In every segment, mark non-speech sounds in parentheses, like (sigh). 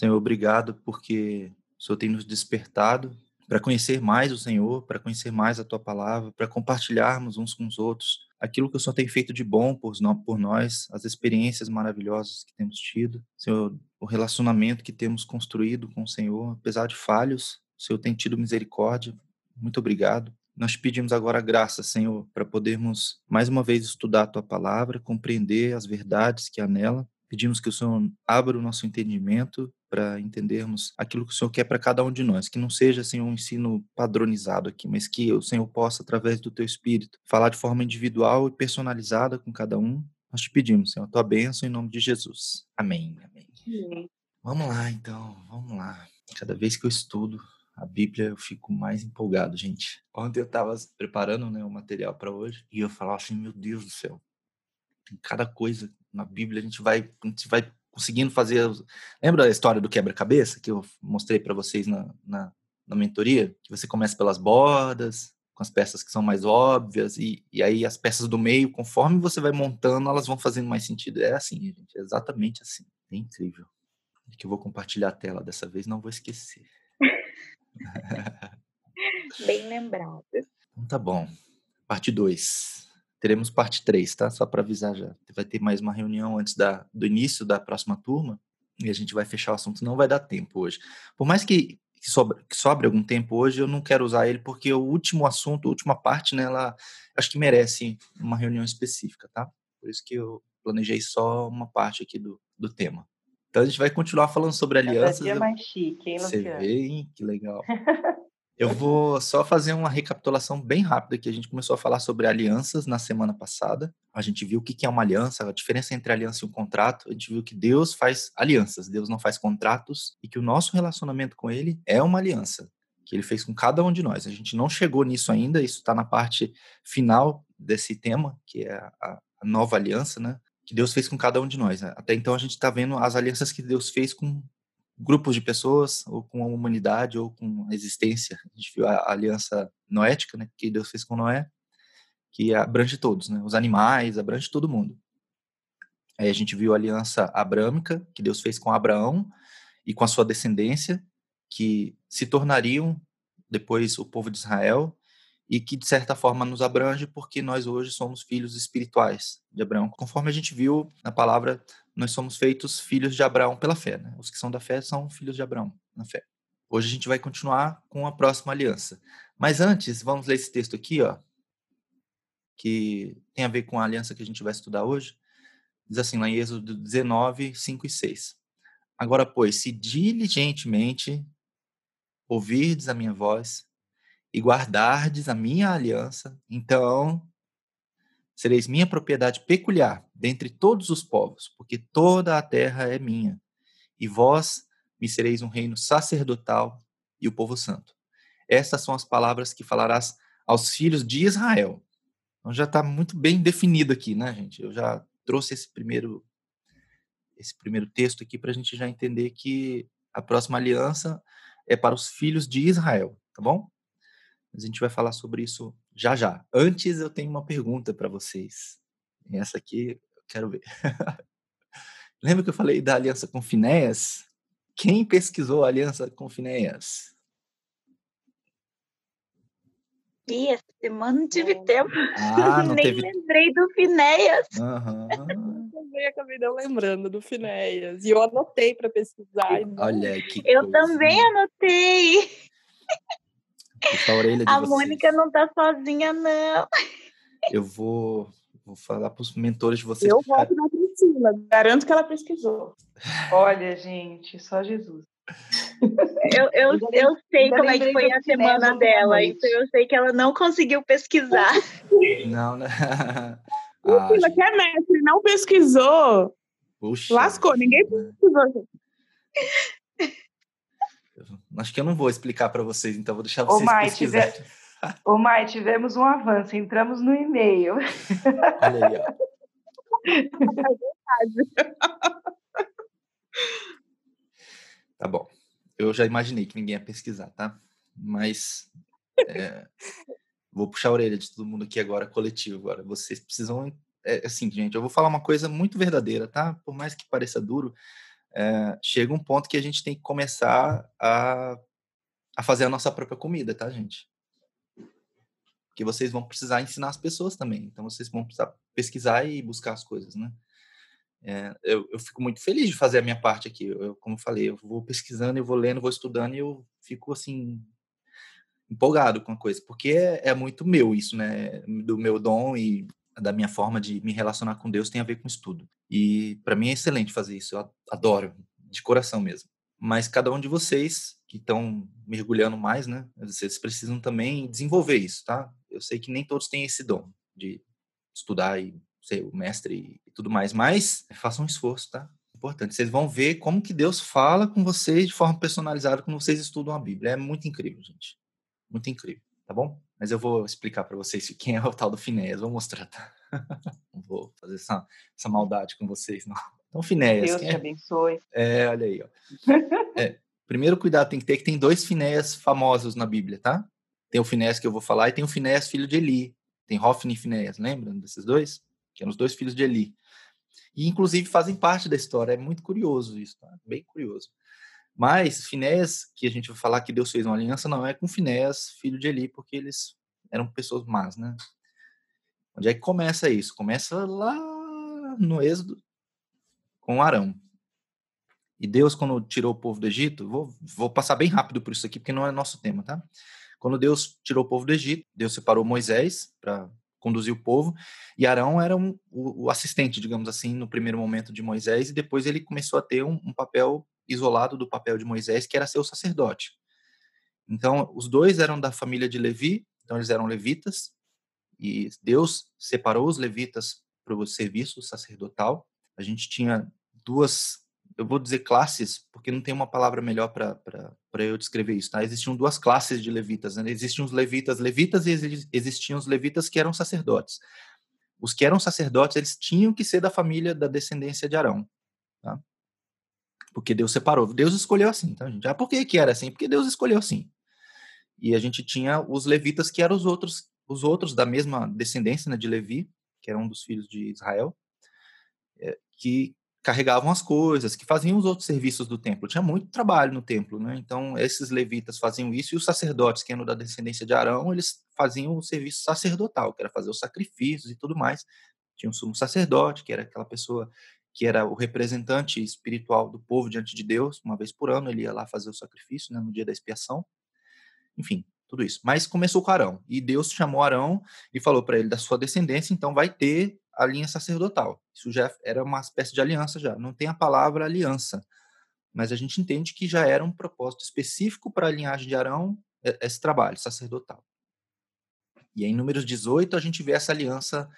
Senhor, obrigado porque o Senhor tem nos despertado para conhecer mais o Senhor, para conhecer mais a tua palavra, para compartilharmos uns com os outros aquilo que o Senhor tem feito de bom por, nós, as experiências maravilhosas que temos tido, Senhor, o relacionamento que temos construído com o Senhor, apesar de falhos, o Senhor tem tido misericórdia. Muito obrigado. Nós pedimos agora graça, Senhor, para podermos mais uma vez estudar a tua palavra, compreender as verdades que há nela. Pedimos que o Senhor abra o nosso entendimento para entendermos aquilo que o Senhor quer para cada um de nós, que não seja assim um ensino padronizado aqui, mas que o Senhor possa através do teu espírito falar de forma individual e personalizada com cada um. Nós te pedimos, Senhor, a tua bênção em nome de Jesus. Amém. Amém. Amém. Vamos lá, então, vamos lá. Cada vez que eu estudo a Bíblia, eu fico mais empolgado, gente. Ontem eu estava preparando né, o material para hoje e eu falava assim, meu Deus do céu, tem cada coisa na Bíblia, a gente vai, a gente vai conseguindo fazer. Lembra a história do quebra-cabeça que eu mostrei para vocês na, na, na, mentoria? Que você começa pelas bordas, com as peças que são mais óbvias, e, e aí as peças do meio, conforme você vai montando, elas vão fazendo mais sentido. É assim, gente, é exatamente assim. É incrível. Que eu vou compartilhar a tela dessa vez, não vou esquecer. (laughs) Bem lembrado. Então tá bom. Parte 2 teremos parte 3, tá? Só para avisar já. Vai ter mais uma reunião antes da, do início da próxima turma e a gente vai fechar o assunto. Não vai dar tempo hoje. Por mais que, que, sobre, que sobre algum tempo hoje, eu não quero usar ele porque o último assunto, a última parte, né, ela acho que merece uma reunião específica, tá? Por isso que eu planejei só uma parte aqui do, do tema. Então a gente vai continuar falando sobre alianças. Cada dia mais chique, hein, Você vê, hein? Que legal. (laughs) Eu vou só fazer uma recapitulação bem rápida que a gente começou a falar sobre alianças na semana passada. A gente viu o que é uma aliança, a diferença entre aliança e um contrato. A gente viu que Deus faz alianças, Deus não faz contratos e que o nosso relacionamento com Ele é uma aliança que Ele fez com cada um de nós. A gente não chegou nisso ainda, isso está na parte final desse tema, que é a, a nova aliança, né? Que Deus fez com cada um de nós. Até então a gente está vendo as alianças que Deus fez com grupos de pessoas, ou com a humanidade, ou com a existência. A gente viu a aliança noética, né, que Deus fez com Noé, que abrange todos, né, os animais, abrange todo mundo. Aí a gente viu a aliança abrâmica, que Deus fez com Abraão e com a sua descendência, que se tornariam depois o povo de Israel, e que de certa forma nos abrange porque nós hoje somos filhos espirituais de Abraão. Conforme a gente viu na palavra, nós somos feitos filhos de Abraão pela fé. Né? Os que são da fé são filhos de Abraão na fé. Hoje a gente vai continuar com a próxima aliança. Mas antes, vamos ler esse texto aqui, ó, que tem a ver com a aliança que a gente vai estudar hoje. Diz assim lá em Êxodo 19, 5 e 6. Agora, pois, se diligentemente ouvirdes a minha voz e guardardes a minha aliança, então sereis minha propriedade peculiar dentre todos os povos, porque toda a terra é minha, e vós me sereis um reino sacerdotal e o povo santo. Estas são as palavras que falarás aos filhos de Israel. Então já está muito bem definido aqui, né, gente? Eu já trouxe esse primeiro esse primeiro texto aqui para a gente já entender que a próxima aliança é para os filhos de Israel, tá bom? Mas a gente vai falar sobre isso já já. Antes, eu tenho uma pergunta para vocês. E essa aqui eu quero ver. (laughs) Lembra que eu falei da aliança com Finéas? Quem pesquisou a aliança com Finéas? E essa semana não tive tempo. Ah, (laughs) não Nem teve... lembrei do Finéas. Uhum. também (laughs) acabei não lembrando do Finéias. E eu anotei para pesquisar. Olha que Eu coisa. também anotei. Puxa a orelha de A vocês. Mônica não tá sozinha, não. Eu vou, vou falar para os mentores de vocês. Eu voto na Priscila. Garanto que ela pesquisou. Olha, gente, só Jesus. Eu, eu, eu sei como é que foi a semana dela. Então eu sei que ela não conseguiu pesquisar. Não, né? (laughs) Ah, Priscila, gente, que é mestre, não pesquisou. puxa Lascou, ninguém pesquisou. Acho que eu não vou explicar para vocês, então vou deixar Ô, vocês Mai, pesquisarem. Ô, Mai, tivemos um avanço, entramos no e-mail. Olha aí, ó. (laughs) Tá bom. Eu já imaginei que ninguém ia pesquisar, tá? Mas é, vou puxar a orelha de todo mundo aqui agora, coletivo agora. Vocês precisam. É, assim, gente, eu vou falar uma coisa muito verdadeira, tá? Por mais que pareça duro, é, chega um ponto que a gente tem que começar a, a fazer a nossa própria comida, tá, gente? Porque vocês vão precisar ensinar as pessoas também. Então, vocês vão precisar pesquisar e buscar as coisas, né? É, eu, eu, fico muito feliz de fazer a minha parte aqui. Eu, como eu falei, eu vou pesquisando, eu vou lendo, vou estudando e eu fico assim empolgado com a coisa, porque é, é, muito meu isso, né? Do meu dom e da minha forma de me relacionar com Deus tem a ver com estudo. E para mim é excelente fazer isso. Eu adoro, de coração mesmo. Mas cada um de vocês que estão mergulhando mais, né? Vocês precisam também desenvolver isso, tá? Eu sei que nem todos têm esse dom de estudar e ser o mestre e tudo mais, mas façam um esforço, tá? Importante. Vocês vão ver como que Deus fala com vocês de forma personalizada quando vocês estudam a Bíblia. É muito incrível, gente. Muito incrível, tá bom? Mas eu vou explicar para vocês (laughs) quem é o tal do Finéas. Vou mostrar, tá? não (laughs) vou fazer essa, essa maldade com vocês, não. Então, Finéas. Deus te é? abençoe. É, olha aí, ó. É, primeiro cuidado tem que ter que tem dois Finéas famosos na Bíblia, tá? Tem o Finéas que eu vou falar e tem o Finéas filho de Eli. Tem Hofni e Finéas, lembram desses dois? Que eram os dois filhos de Eli. E, inclusive, fazem parte da história. É muito curioso isso, tá? Bem curioso. Mas Finéas, que a gente vai falar que Deus fez uma aliança, não é com Finéas, filho de Eli, porque eles eram pessoas más, né? Onde é que começa isso? Começa lá no Êxodo com Arão. E Deus, quando tirou o povo do Egito, vou, vou passar bem rápido por isso aqui, porque não é nosso tema, tá? Quando Deus tirou o povo do Egito, Deus separou Moisés para conduzir o povo, e Arão era um, o, o, assistente, digamos assim, no primeiro momento de Moisés, e depois ele começou a ter um, um papel isolado do papel de Moisés, que era ser o sacerdote. Então, os dois eram da família de Levi, então eles eram levitas, e Deus separou os levitas para o serviço sacerdotal. A gente tinha duas, eu vou dizer classes, porque não tem uma palavra melhor para eu descrever isso, tá? Existiam duas classes de levitas, né? Existiam os levitas levitas e existiam os levitas que eram sacerdotes. Os que eram sacerdotes, eles tinham que ser da família da descendência de Arão, tá? Porque Deus separou. Deus escolheu assim, tá, gente? Ah, por que que era assim? Porque Deus escolheu assim. E a gente tinha os levitas que eram os outros os outros da mesma descendência né, de Levi, que era um dos filhos de Israel, é, que carregavam as coisas, que faziam os outros serviços do templo. Tinha muito trabalho no templo, né? Então, esses levitas faziam isso e os sacerdotes, que eram da descendência de Arão, eles faziam o serviço sacerdotal, que era fazer os sacrifícios e tudo mais. Tinha um sumo sacerdote, que era aquela pessoa que era o representante espiritual do povo diante de Deus, uma vez por ano ele ia lá fazer o sacrifício, né, no dia da expiação. Enfim, tudo isso. Mas começou com Arão. E Deus chamou Arão e falou para ele da sua descendência, então vai ter a linha sacerdotal. Isso já era uma espécie de aliança já. Não tem a palavra aliança, mas a gente entende que já era um propósito específico para a linhagem de Arão esse trabalho sacerdotal. E em Números 18 a gente vê essa aliança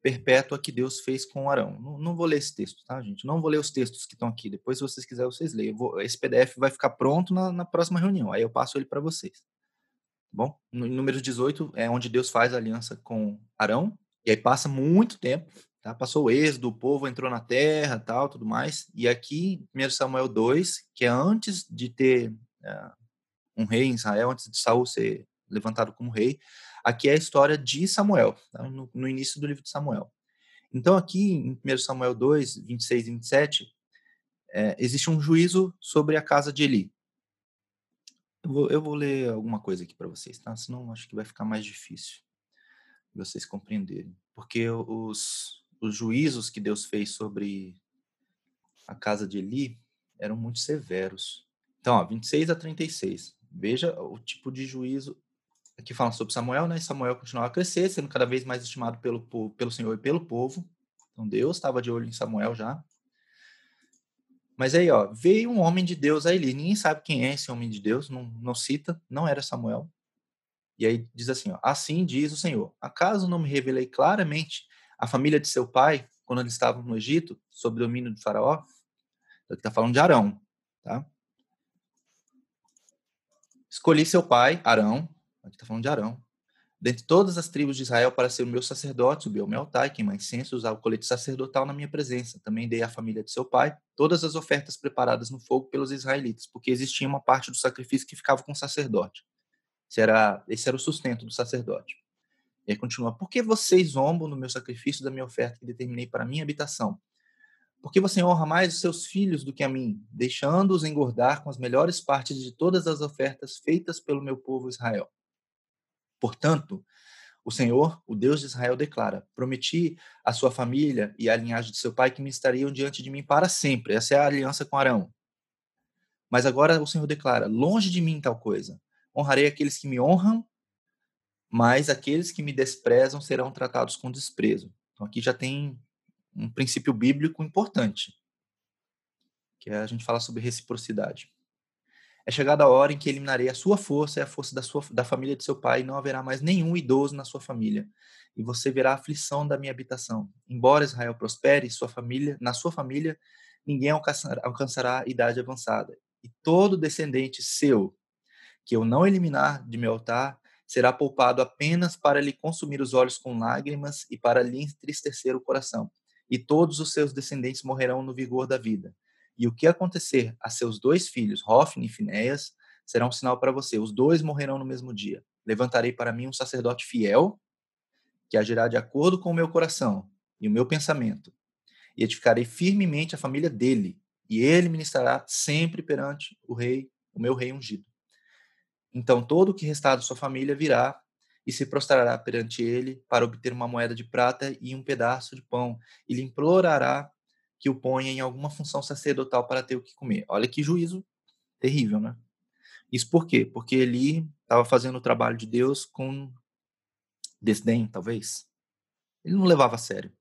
perpétua que Deus fez com Arão. Não, não, vou ler esse texto, tá, gente? Não vou ler os textos que estão aqui. Depois, se vocês quiserem, vocês leem. Vou, esse PDF vai ficar pronto na, na próxima reunião. Aí eu passo ele para vocês. Bom, no número 18 é onde Deus faz a aliança com Arão, e aí passa muito tempo, tá? Passou o êxodo, o povo entrou na terra, tal, tudo mais. E aqui, 1 Samuel 2, que é antes de ter uh, um rei em Israel, antes de Saul ser levantado como rei, aqui é a história de Samuel, tá? no, no, início do livro de Samuel. Então, aqui em 1 Samuel 2, 26 e 27, é, existe um juízo sobre a casa de Eli. Eu vou, eu vou ler alguma coisa aqui para vocês, tá? Senão acho que vai ficar mais difícil vocês compreenderem. Porque os, os juízos que Deus fez sobre a casa de Eli eram muito severos. Então, ó, 26 a 36. Veja o tipo de juízo. Aqui fala sobre Samuel, né? Samuel continuava a crescer, sendo cada vez mais estimado pelo, pelo Senhor e pelo povo. Então, Deus estava de olho em Samuel já. Mas aí, ó, veio um homem de Deus a Eli. Ninguém sabe quem é esse homem de Deus, não, não cita, não era Samuel. E aí diz assim, ó, assim diz o Senhor, acaso não me revelei claramente a família de seu pai, quando eles estavam no Egito, sob domínio de faraó? Aqui está falando de Arão, tá? Escolhi seu pai, Arão, aqui está falando de Arão, dentre todas as tribos de Israel para ser o meu sacerdote, subiu ao meu altar e queimar incenso, usar o colete sacerdotal na minha presença. Também dei à família de seu pai todas as ofertas preparadas no fogo pelos israelitas, porque existia uma parte do sacrifício que ficava com o sacerdote. Esse era, esse era o sustento do sacerdote. E aí continua, por que vocês zombam no meu sacrifício da minha oferta que determinei para minha habitação? Porque você honra mais os seus filhos do que a mim, deixando-os engordar com as melhores partes de todas as ofertas feitas pelo meu povo Israel. Portanto, o Senhor, o Deus de Israel, declara: Prometi à sua família e à linhagem de seu pai que me estariam diante de mim para sempre. Essa é a aliança com Arão. Mas agora o Senhor declara: Longe de mim tal coisa. Honrarei aqueles que me honram, mas aqueles que me desprezam serão tratados com desprezo. Então aqui já tem um princípio bíblico importante, que é a gente fala sobre reciprocidade. É chegada a hora em que eliminarei a sua força e a força da, sua, da família de seu pai, e não haverá mais nenhum idoso na sua família. E você verá a aflição da minha habitação. Embora Israel prospere, sua família, na sua família, ninguém alcançará, alcançará idade avançada. E todo descendente seu, que eu não eliminar de meu altar, será poupado apenas para lhe consumir os olhos com lágrimas e para lhe entristecer o coração. E todos os seus descendentes morrerão no vigor da vida. E o que acontecer a seus dois filhos, Hofni e Finéias, será um sinal para você. Os dois morrerão no mesmo dia. Levantarei para mim um sacerdote fiel, que agirá de acordo com o meu coração e o meu pensamento. E edificarei firmemente a família dele, e ele ministrará sempre perante o rei, o meu rei ungido. Então todo o que restar da sua família virá e se prostrará perante ele para obter uma moeda de prata e um pedaço de pão, e lhe implorará que o ponha em alguma função sacerdotal para ter o que comer. Olha que juízo terrível, né? Isso por quê? Porque ele estava fazendo o trabalho de Deus com desdém, talvez. Ele não levava a sério.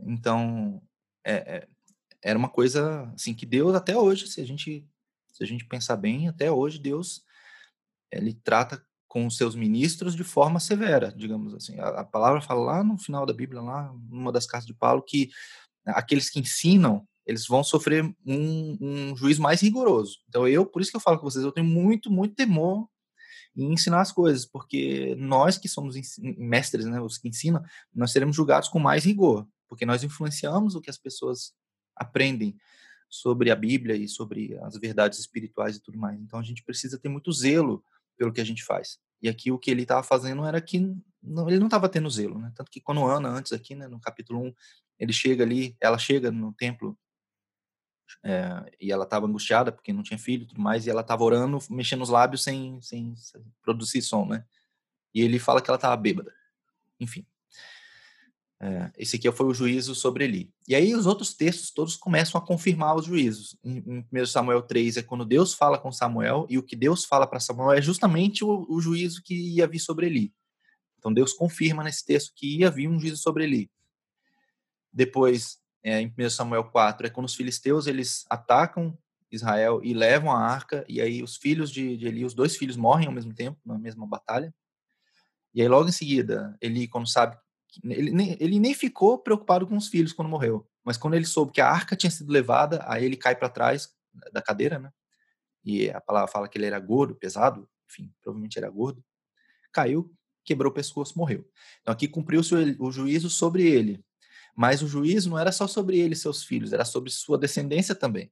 Então, é, é, era uma coisa assim que Deus até hoje, se a gente se a gente pensar bem, até hoje Deus ele trata com os seus ministros de forma severa, digamos assim. A, a palavra fala lá no final da Bíblia, lá numa das cartas de Paulo, que aqueles que ensinam, eles vão sofrer um, um juízo mais rigoroso. Então eu, por isso que eu falo com vocês, eu tenho muito, muito temor em ensinar as coisas, porque nós que somos mestres, né, os que ensinam, nós seremos julgados com mais rigor, porque nós influenciamos o que as pessoas aprendem sobre a Bíblia e sobre as verdades espirituais e tudo mais. Então a gente precisa ter muito zelo pelo que a gente faz. E aqui o que ele estava fazendo era que não, ele não estava tendo zelo, né? Tanto que quando Ana, antes aqui, né, no capítulo 1, ele chega ali, ela chega no templo é, e ela estava angustiada porque não tinha filho e tudo mais, e ela estava orando, mexendo os lábios sem, sem, sem, produzir som, né? E ele fala que ela estava bêbada. Enfim. É, esse aqui foi o juízo sobre Eli. E aí os outros textos todos começam a confirmar os juízos. Em, em 1 Samuel 3 é quando Deus fala com Samuel, e o que Deus fala para Samuel é justamente o, o, juízo que ia vir sobre Eli. Então Deus confirma nesse texto que ia vir um juízo sobre Eli. Depois, é, em 1 Samuel 4, é quando os filisteus eles atacam Israel e levam a arca, e aí os filhos de, de Eli, os dois filhos morrem ao mesmo tempo, na mesma batalha. E aí logo em seguida, Eli, quando sabe ele nem, ele nem ficou preocupado com os filhos quando morreu, mas quando ele soube que a arca tinha sido levada, aí ele cai para trás da cadeira, né? E a palavra fala que ele era gordo, pesado, enfim, provavelmente era gordo. Caiu, quebrou o pescoço, morreu. Então aqui cumpriu-se o juízo sobre ele. Mas o juízo não era só sobre ele e seus filhos, era sobre sua descendência também.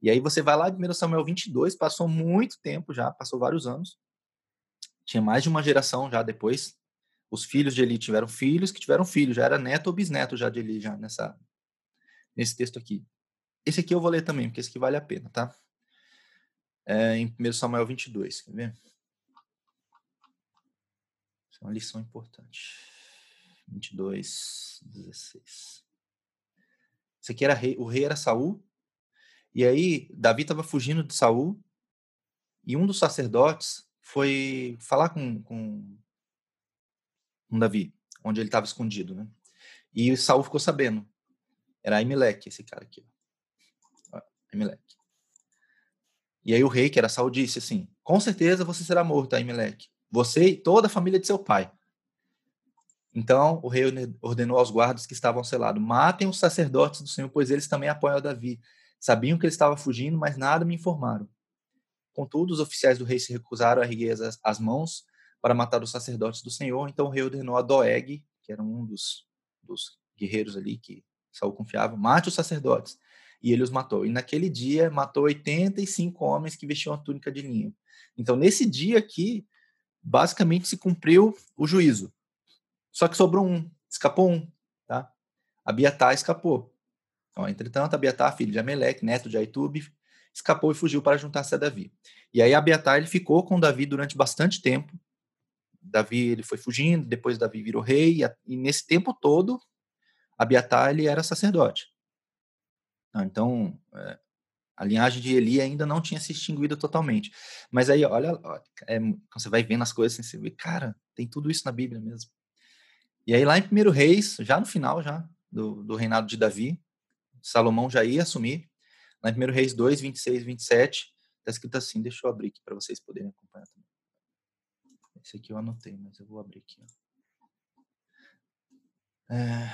E aí você vai lá de 1 Samuel 22, passou muito tempo já, passou vários anos. Tinha mais de uma geração já depois os filhos de Eli tiveram filhos que tiveram filhos, já era neto ou bisneto já de Eli, já nessa, nesse texto aqui. Esse aqui eu vou ler também, porque esse aqui vale a pena, tá? É, em 1 Samuel 22, quer ver? Isso é uma lição importante. 22, 16. Esse aqui era rei, o rei era Saul, e aí Davi estava fugindo de Saul, e um dos sacerdotes foi falar com, com com Davi, onde ele estava escondido, né? E Saul ficou sabendo. Era Aimeleque, esse cara aqui. Ó, Aimeleque. E aí o rei, que era Saul, disse assim: Com certeza você será morto, Aimeleque. Você e toda a família de seu pai. Então o rei ordenou aos guardas que estavam selados: Matem os sacerdotes do Senhor, pois eles também apoiam Davi. Sabiam que ele estava fugindo, mas nada me informaram. Contudo, os oficiais do rei se recusaram a erguer as mãos para matar os sacerdotes do Senhor. Então o rei ordenou a Doeg, que era um dos, dos guerreiros ali que Saul confiava, mate os sacerdotes. E ele os matou. E naquele dia matou 85 homens que vestiam a túnica de linho. Então nesse dia aqui, basicamente se cumpriu o juízo. Só que sobrou um, escapou um, tá? Abiatar escapou. Então, entretanto, Abiatar, filho de Ameleque, neto de Aitube, escapou e fugiu para juntar-se a Davi. E aí Abiatar ele ficou com Davi durante bastante tempo. Davi ele foi fugindo, depois Davi virou rei, e, nesse tempo todo, Abiatar ele era sacerdote. Então, é, a linhagem de Eli ainda não tinha se extinguido totalmente. Mas aí, olha, é, você vai vendo as coisas, assim, você vê, cara, tem tudo isso na Bíblia mesmo. E aí, lá em 1 Reis, já no final já do, do reinado de Davi, Salomão já ia assumir. Lá em 1 Reis 2, 26, 27, está escrito assim, deixa eu abrir aqui para vocês poderem acompanhar também. Esse aqui eu anotei, mas eu vou abrir aqui. É...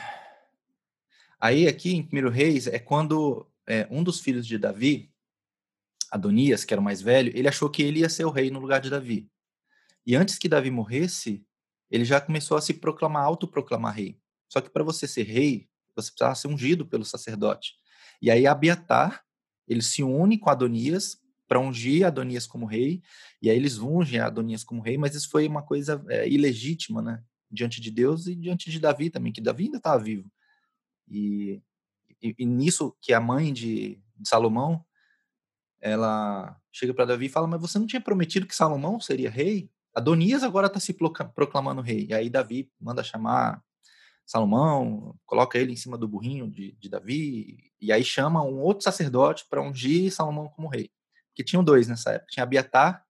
Aí, aqui em 1 Reis, é quando é, um dos filhos de Davi, Adonias, que era o mais velho, ele achou que ele ia ser o rei no lugar de Davi. E antes que Davi morresse, ele já começou a se proclamar, autoproclamar rei. Só que para você ser rei, você precisava ser ungido pelo sacerdote. E aí Abiatar, ele se une com Adonias para ungir Adonias como rei, e aí eles ungem Adonias como rei, mas isso foi uma coisa é, ilegítima, né? Diante de Deus e diante de Davi também, que Davi ainda estava vivo. E e, e nisso que a mãe de, de Salomão, ela chega para Davi e fala: Mas você não tinha prometido que Salomão seria rei? Adonias agora está se proclamando rei. E aí Davi manda chamar Salomão, coloca ele em cima do burrinho de, de Davi, e aí chama um outro sacerdote para ungir Salomão como rei. Que tinham dois nessa época: tinha Abiatar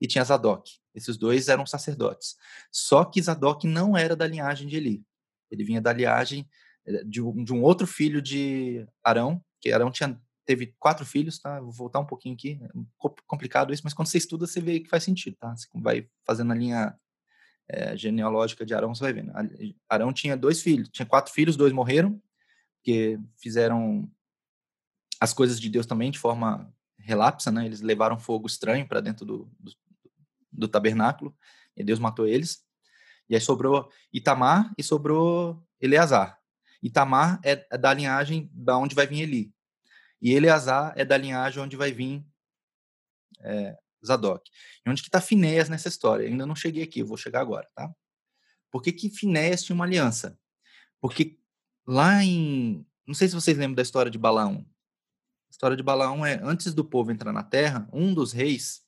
e tinha Zadok. Esses dois eram sacerdotes. Só que Zadok não era da linhagem de Eli. Ele vinha da linhagem eh, de um, de um outro filho de Arão, que Arão tinha, teve quatro filhos, tá? Vou voltar um pouquinho aqui, é complicado isso, mas quando você estuda, você vê que faz sentido, tá? Você vai fazendo a linha é, genealógica de Arão, você vai vendo. Arão tinha dois filhos, tinha quatro filhos, dois morreram, porque fizeram as coisas de Deus também de forma relapsa, né? Eles levaram fogo estranho para dentro do, do, do tabernáculo, e Deus matou eles. E aí sobrou Itamar e sobrou Eleazar. Itamar é, é da linhagem da onde vai vir Eli. E Eleazar é da linhagem onde vai vir é, Zadok. E onde que está Finéias nessa história? Eu ainda não cheguei aqui, eu vou chegar agora, tá? Por que, que Finéias tinha uma aliança? Porque lá em... Não sei se vocês lembram da história de Balaão. História de Balaão é, antes do povo entrar na terra, um dos reis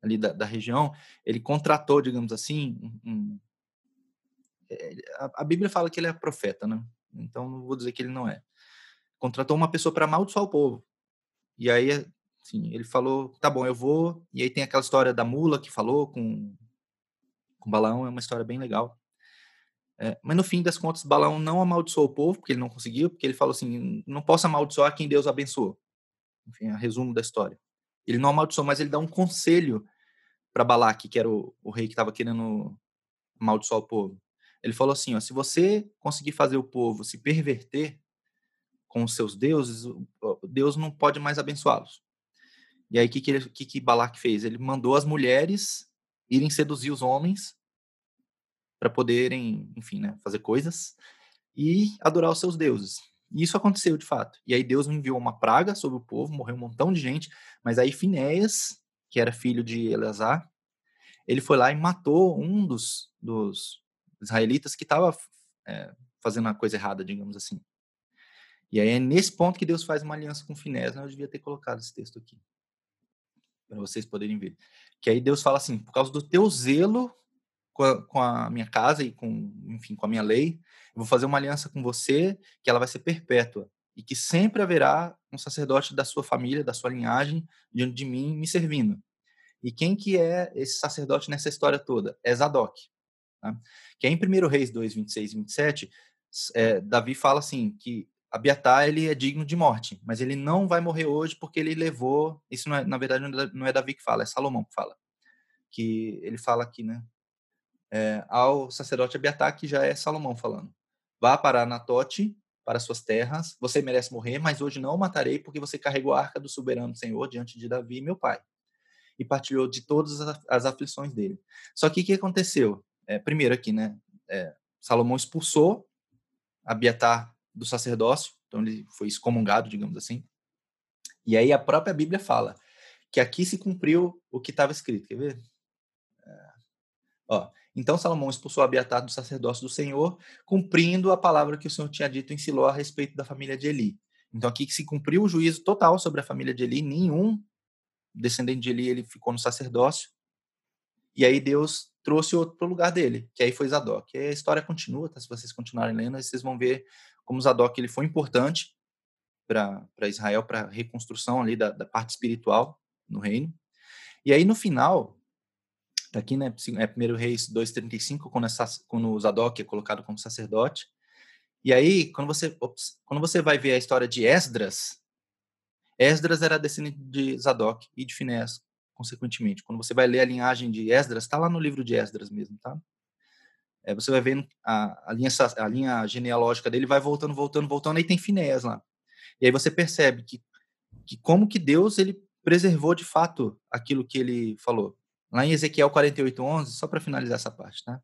ali da, da região, ele contratou, digamos assim, um, um, é, a, a Bíblia fala que ele é profeta, né? Então, não vou dizer que ele não é. Contratou uma pessoa para amaldiçoar o povo. E aí, assim, ele falou: tá bom, eu vou. E aí tem aquela história da mula que falou com, com Balaão, é uma história bem legal. É, mas no fim das contas, Balaão não amaldiçoou o povo, porque ele não conseguiu, porque ele falou assim: não posso amaldiçoar quem Deus abençoou. Enfim, é resumo da história. Ele não amaldiçoou, mas ele dá um conselho para Balaque, que era o, o rei que estava querendo amaldiçoar o povo. Ele falou assim: ó, se você conseguir fazer o povo se perverter com os seus deuses, Deus não pode mais abençoá-los. E aí, o que, que, que, que Balac fez? Ele mandou as mulheres irem seduzir os homens para poderem, enfim, né, fazer coisas e adorar os seus deuses. E isso aconteceu de fato. E aí Deus enviou uma praga sobre o povo, morreu um montão de gente, mas aí Finéias, que era filho de Eleazar, ele foi lá e matou um dos, dos israelitas que estava é, fazendo a coisa errada, digamos assim. E aí é nesse ponto que Deus faz uma aliança com Finés, né? eu devia ter colocado esse texto aqui, para vocês poderem ver. Que aí Deus fala assim, por causa do teu zelo com a, com a, minha casa e com, enfim, com a minha lei, eu vou fazer uma aliança com você que ela vai ser perpétua e que sempre haverá um sacerdote da sua família, da sua linhagem, diante de mim, me servindo. E quem que é esse sacerdote nessa história toda? É Zadok. Tá? Que é em 1 Reis 2, 26 e 27, é, Davi fala assim, que Abiatar ele é digno de morte, mas ele não vai morrer hoje porque ele levou, isso é, na verdade não é Davi que fala, é Salomão que fala, que ele fala aqui, né, é, ao sacerdote Abiatar, que já é Salomão falando, vá para Anatote, para suas terras, você merece morrer, mas hoje não o matarei porque você carregou a arca do soberano Senhor diante de Davi, meu pai, e partilhou de todas as aflições dele. Só que o que aconteceu? é, primeiro aqui, né? É, Salomão expulsou Abiatar do sacerdócio, então ele foi excomungado, digamos assim. E aí a própria Bíblia fala que aqui se cumpriu o que estava escrito. Quer ver? É, ó, Então Salomão expulsou Abiatar do sacerdócio do Senhor, cumprindo a palavra que o Senhor tinha dito em Siló a respeito da família de Eli. Então aqui que se cumpriu o juízo total sobre a família de Eli, nenhum descendente de Eli ele ficou no sacerdócio. E aí Deus trouxe outro para o lugar dele, que aí foi Zadok. E a história continua, tá? se vocês continuarem lendo, vocês vão ver como Zadok ele foi importante para Israel, para a reconstrução ali da, da parte espiritual no reino. E aí no final, Está aqui, né? É 1 Reis 2,35, quando, essa, quando Zadok é colocado como sacerdote. E aí, quando você, ops, quando você vai ver a história de Esdras, Esdras era descendente de Zadok e de Finés, consequentemente. Quando você vai ler a linhagem de Esdras, está lá no livro de Esdras mesmo, tá? É, você vai vendo a, a, linha, a linha genealógica dele vai voltando, voltando, voltando, aí tem Finés lá. E aí você percebe que, que como que Deus ele preservou de fato aquilo que ele falou. Lá em Ezequiel 48:11, só para finalizar essa parte, tá?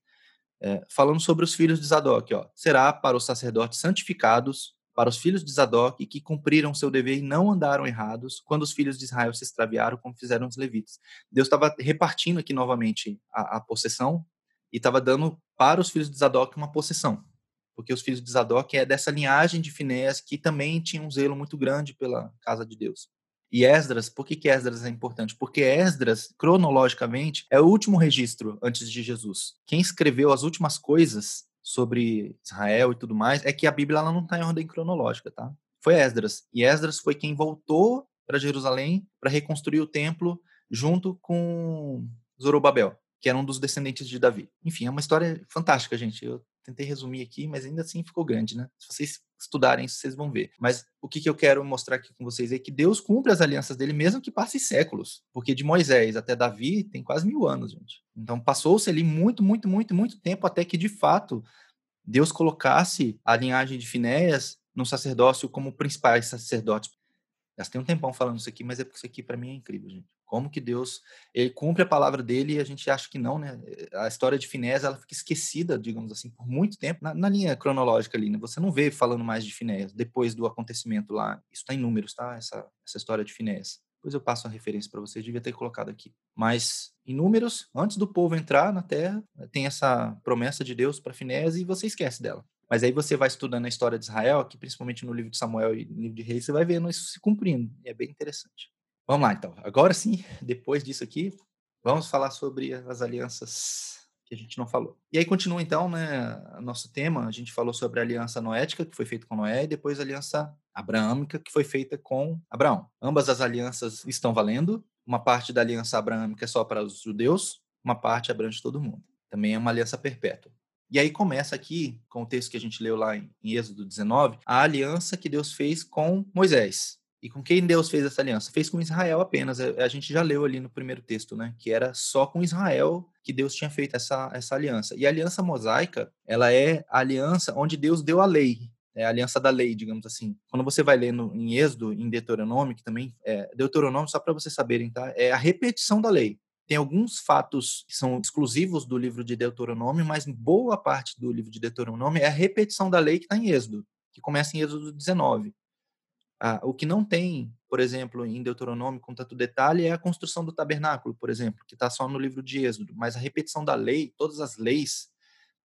É, falando sobre os filhos de Zadok, ó, será para os sacerdotes santificados, para os filhos de Zadok que cumpriram seu dever e não andaram errados, quando os filhos de Israel se extraviaram, como fizeram os levitas. Deus estava repartindo aqui novamente a, a possessão e estava dando para os filhos de Zadok uma possessão, porque os filhos de Zadok é dessa linhagem de Finés que também tinha um zelo muito grande pela casa de Deus. E Esdras, por que, que Esdras é importante? Porque Esdras, cronologicamente, é o último registro antes de Jesus. Quem escreveu as últimas coisas sobre Israel e tudo mais é que a Bíblia ela não está em ordem cronológica, tá? Foi Esdras. E Esdras foi quem voltou para Jerusalém para reconstruir o templo junto com Zorobabel, que era um dos descendentes de Davi. Enfim, é uma história fantástica, gente. Eu tentei resumir aqui, mas ainda assim ficou grande, né? Se vocês estudarem isso, vocês vão ver. Mas o que, que eu quero mostrar aqui com vocês é que Deus cumpre as alianças dele, mesmo que passe séculos. Porque de Moisés até Davi tem quase mil anos, gente. Então passou-se ali muito, muito, muito, muito tempo até que, de fato, Deus colocasse a linhagem de Finéias no sacerdócio como principais sacerdotes. Gastei um tempão falando isso aqui, mas é porque isso aqui para mim é incrível, gente. Como que Deus ele cumpre a palavra dele e a gente acha que não, né? A história de Finés ela fica esquecida, digamos assim, por muito tempo na, na linha cronológica ali, né? Você não vê falando mais de Finés depois do acontecimento lá. Isso está em números, tá? Essa, essa história de Finés. Depois eu passo a referência para vocês, devia ter colocado aqui. Mas em números, antes do povo entrar na terra, tem essa promessa de Deus para Finés e você esquece dela. Mas aí você vai estudando a história de Israel, aqui principalmente no livro de Samuel e no livro de Reis, você vai vendo isso se cumprindo. E é bem interessante. Vamos lá, então. Agora sim, (laughs) depois disso aqui, vamos falar sobre as alianças que a gente não falou. E aí continua, então, né, nosso tema. A gente falou sobre a aliança noética, que foi feita com Noé, e depois a aliança abraâmica, que foi feita com Abraão. Ambas as alianças estão valendo. Uma parte da aliança abraâmica é só para os judeus, uma parte abrange todo mundo. Também é uma aliança perpétua. E aí começa aqui, com o texto que a gente leu lá em, em Êxodo 19, a aliança que Deus fez com Moisés. E com quem Deus fez essa aliança? Fez com Israel apenas. É, a gente já leu ali no primeiro texto, né? Que era só com Israel que Deus tinha feito essa, essa aliança. E a aliança mosaica, ela é a aliança onde Deus deu a lei. É a aliança da lei, digamos assim. Quando você vai lendo em Êxodo, em Deuteronômio, que também é Deuteronômio, só para vocês saberem, tá? É a repetição da lei. Tem alguns fatos que são exclusivos do livro de Deuteronômio, mas boa parte do livro de Deuteronômio é a repetição da lei que está em Êxodo, que começa em Êxodo 19. Ah, o que não tem, por exemplo, em Deuteronômio com tanto detalhe é a construção do tabernáculo, por exemplo, que está só no livro de Êxodo. Mas a repetição da lei, todas as leis,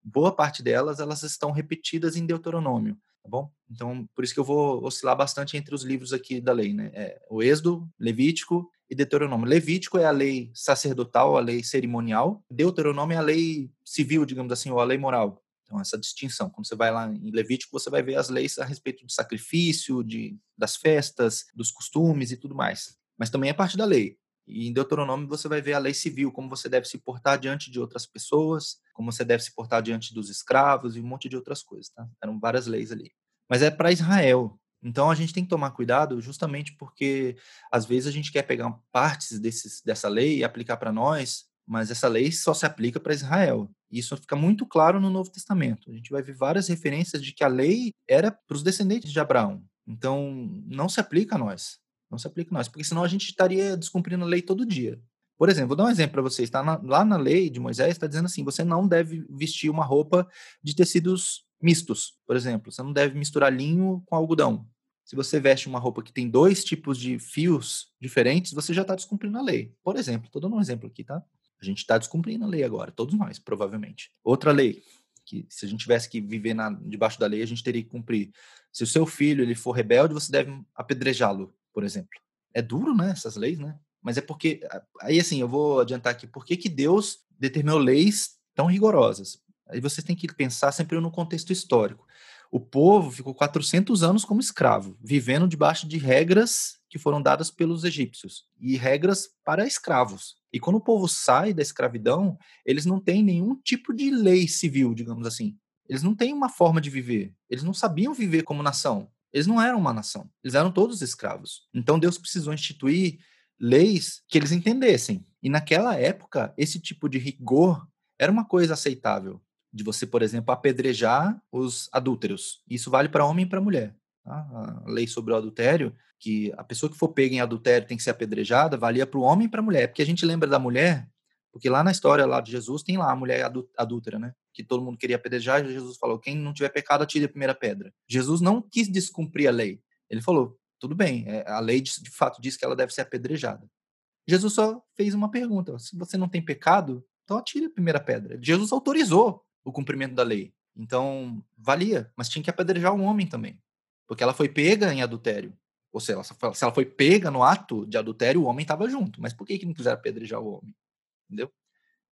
boa parte delas, elas estão repetidas em Deuteronômio, tá bom? Então, por isso que eu vou oscilar bastante entre os livros aqui da lei, né? É o Êxodo, Levítico e Deuteronômio. Levítico é a lei sacerdotal, a lei cerimonial. Deuteronômio é a lei civil, digamos assim, ou a lei moral. Então, essa distinção. Quando você vai lá em Levítico, você vai ver as leis a respeito de sacrifício, de, das festas, dos costumes e tudo mais. Mas também é parte da lei. E em Deuteronômio você vai ver a lei civil, como você deve se portar diante de outras pessoas, como você deve se portar diante dos escravos e um monte de outras coisas, tá? Eram várias leis ali. Mas é para Israel. Então a gente tem que tomar cuidado justamente porque às vezes a gente quer pegar partes desses, dessa lei e aplicar para nós, mas essa lei só se aplica para Israel. Isso fica muito claro no Novo Testamento. A gente vai ver várias referências de que a lei era para os descendentes de Abraão. Então, não se aplica a nós. Não se aplica a nós, porque senão a gente estaria descumprindo a lei todo dia. Por exemplo, vou dar um exemplo para vocês. Tá na, lá na lei de Moisés está dizendo assim: você não deve vestir uma roupa de tecidos mistos, por exemplo. Você não deve misturar linho com algodão. Se você veste uma roupa que tem dois tipos de fios diferentes, você já está descumprindo a lei. Por exemplo, estou dando um exemplo aqui, tá? A gente está descumprindo a lei agora, todos nós, provavelmente. Outra lei, que se a gente tivesse que viver na, debaixo da lei, a gente teria que cumprir. Se o seu filho ele for rebelde, você deve apedrejá-lo, por exemplo. É duro, né, essas leis, né? Mas é porque, aí assim, eu vou adiantar aqui, por que, que Deus determinou leis tão rigorosas? Aí vocês têm que pensar sempre no contexto histórico. O povo ficou 400 anos como escravo, vivendo debaixo de regras que foram dadas pelos egípcios e regras para escravos. E quando o povo sai da escravidão, eles não têm nenhum tipo de lei civil, digamos assim. Eles não têm uma forma de viver. Eles não sabiam viver como nação. Eles não eram uma nação. Eles eram todos escravos. Então Deus precisou instituir leis que eles entendessem. E naquela época, esse tipo de rigor era uma coisa aceitável de você, por exemplo, apedrejar os adúlteros. Isso vale para homem e para mulher. Tá? A lei sobre o adultério, que a pessoa que for pega em adultério tem que ser apedrejada, valia para o homem e para a mulher. Porque a gente lembra da mulher, porque lá na história lá de Jesus tem lá a mulher adúltera, né? Que todo mundo queria apedrejar, e Jesus falou: quem não tiver pecado, atire a primeira pedra. Jesus não quis descumprir a lei. Ele falou: tudo bem, é, a lei de, de fato diz que ela deve ser apedrejada. Jesus só fez uma pergunta: se você não tem pecado, então atire a primeira pedra. Jesus autorizou o cumprimento da lei. Então, valia, mas tinha que apedrejar o homem também. Porque ela foi pega em adultério. Ou seja, se ela foi pega no ato de adultério, o homem estava junto. Mas por que, que não quiseram apedrejar o homem? Entendeu?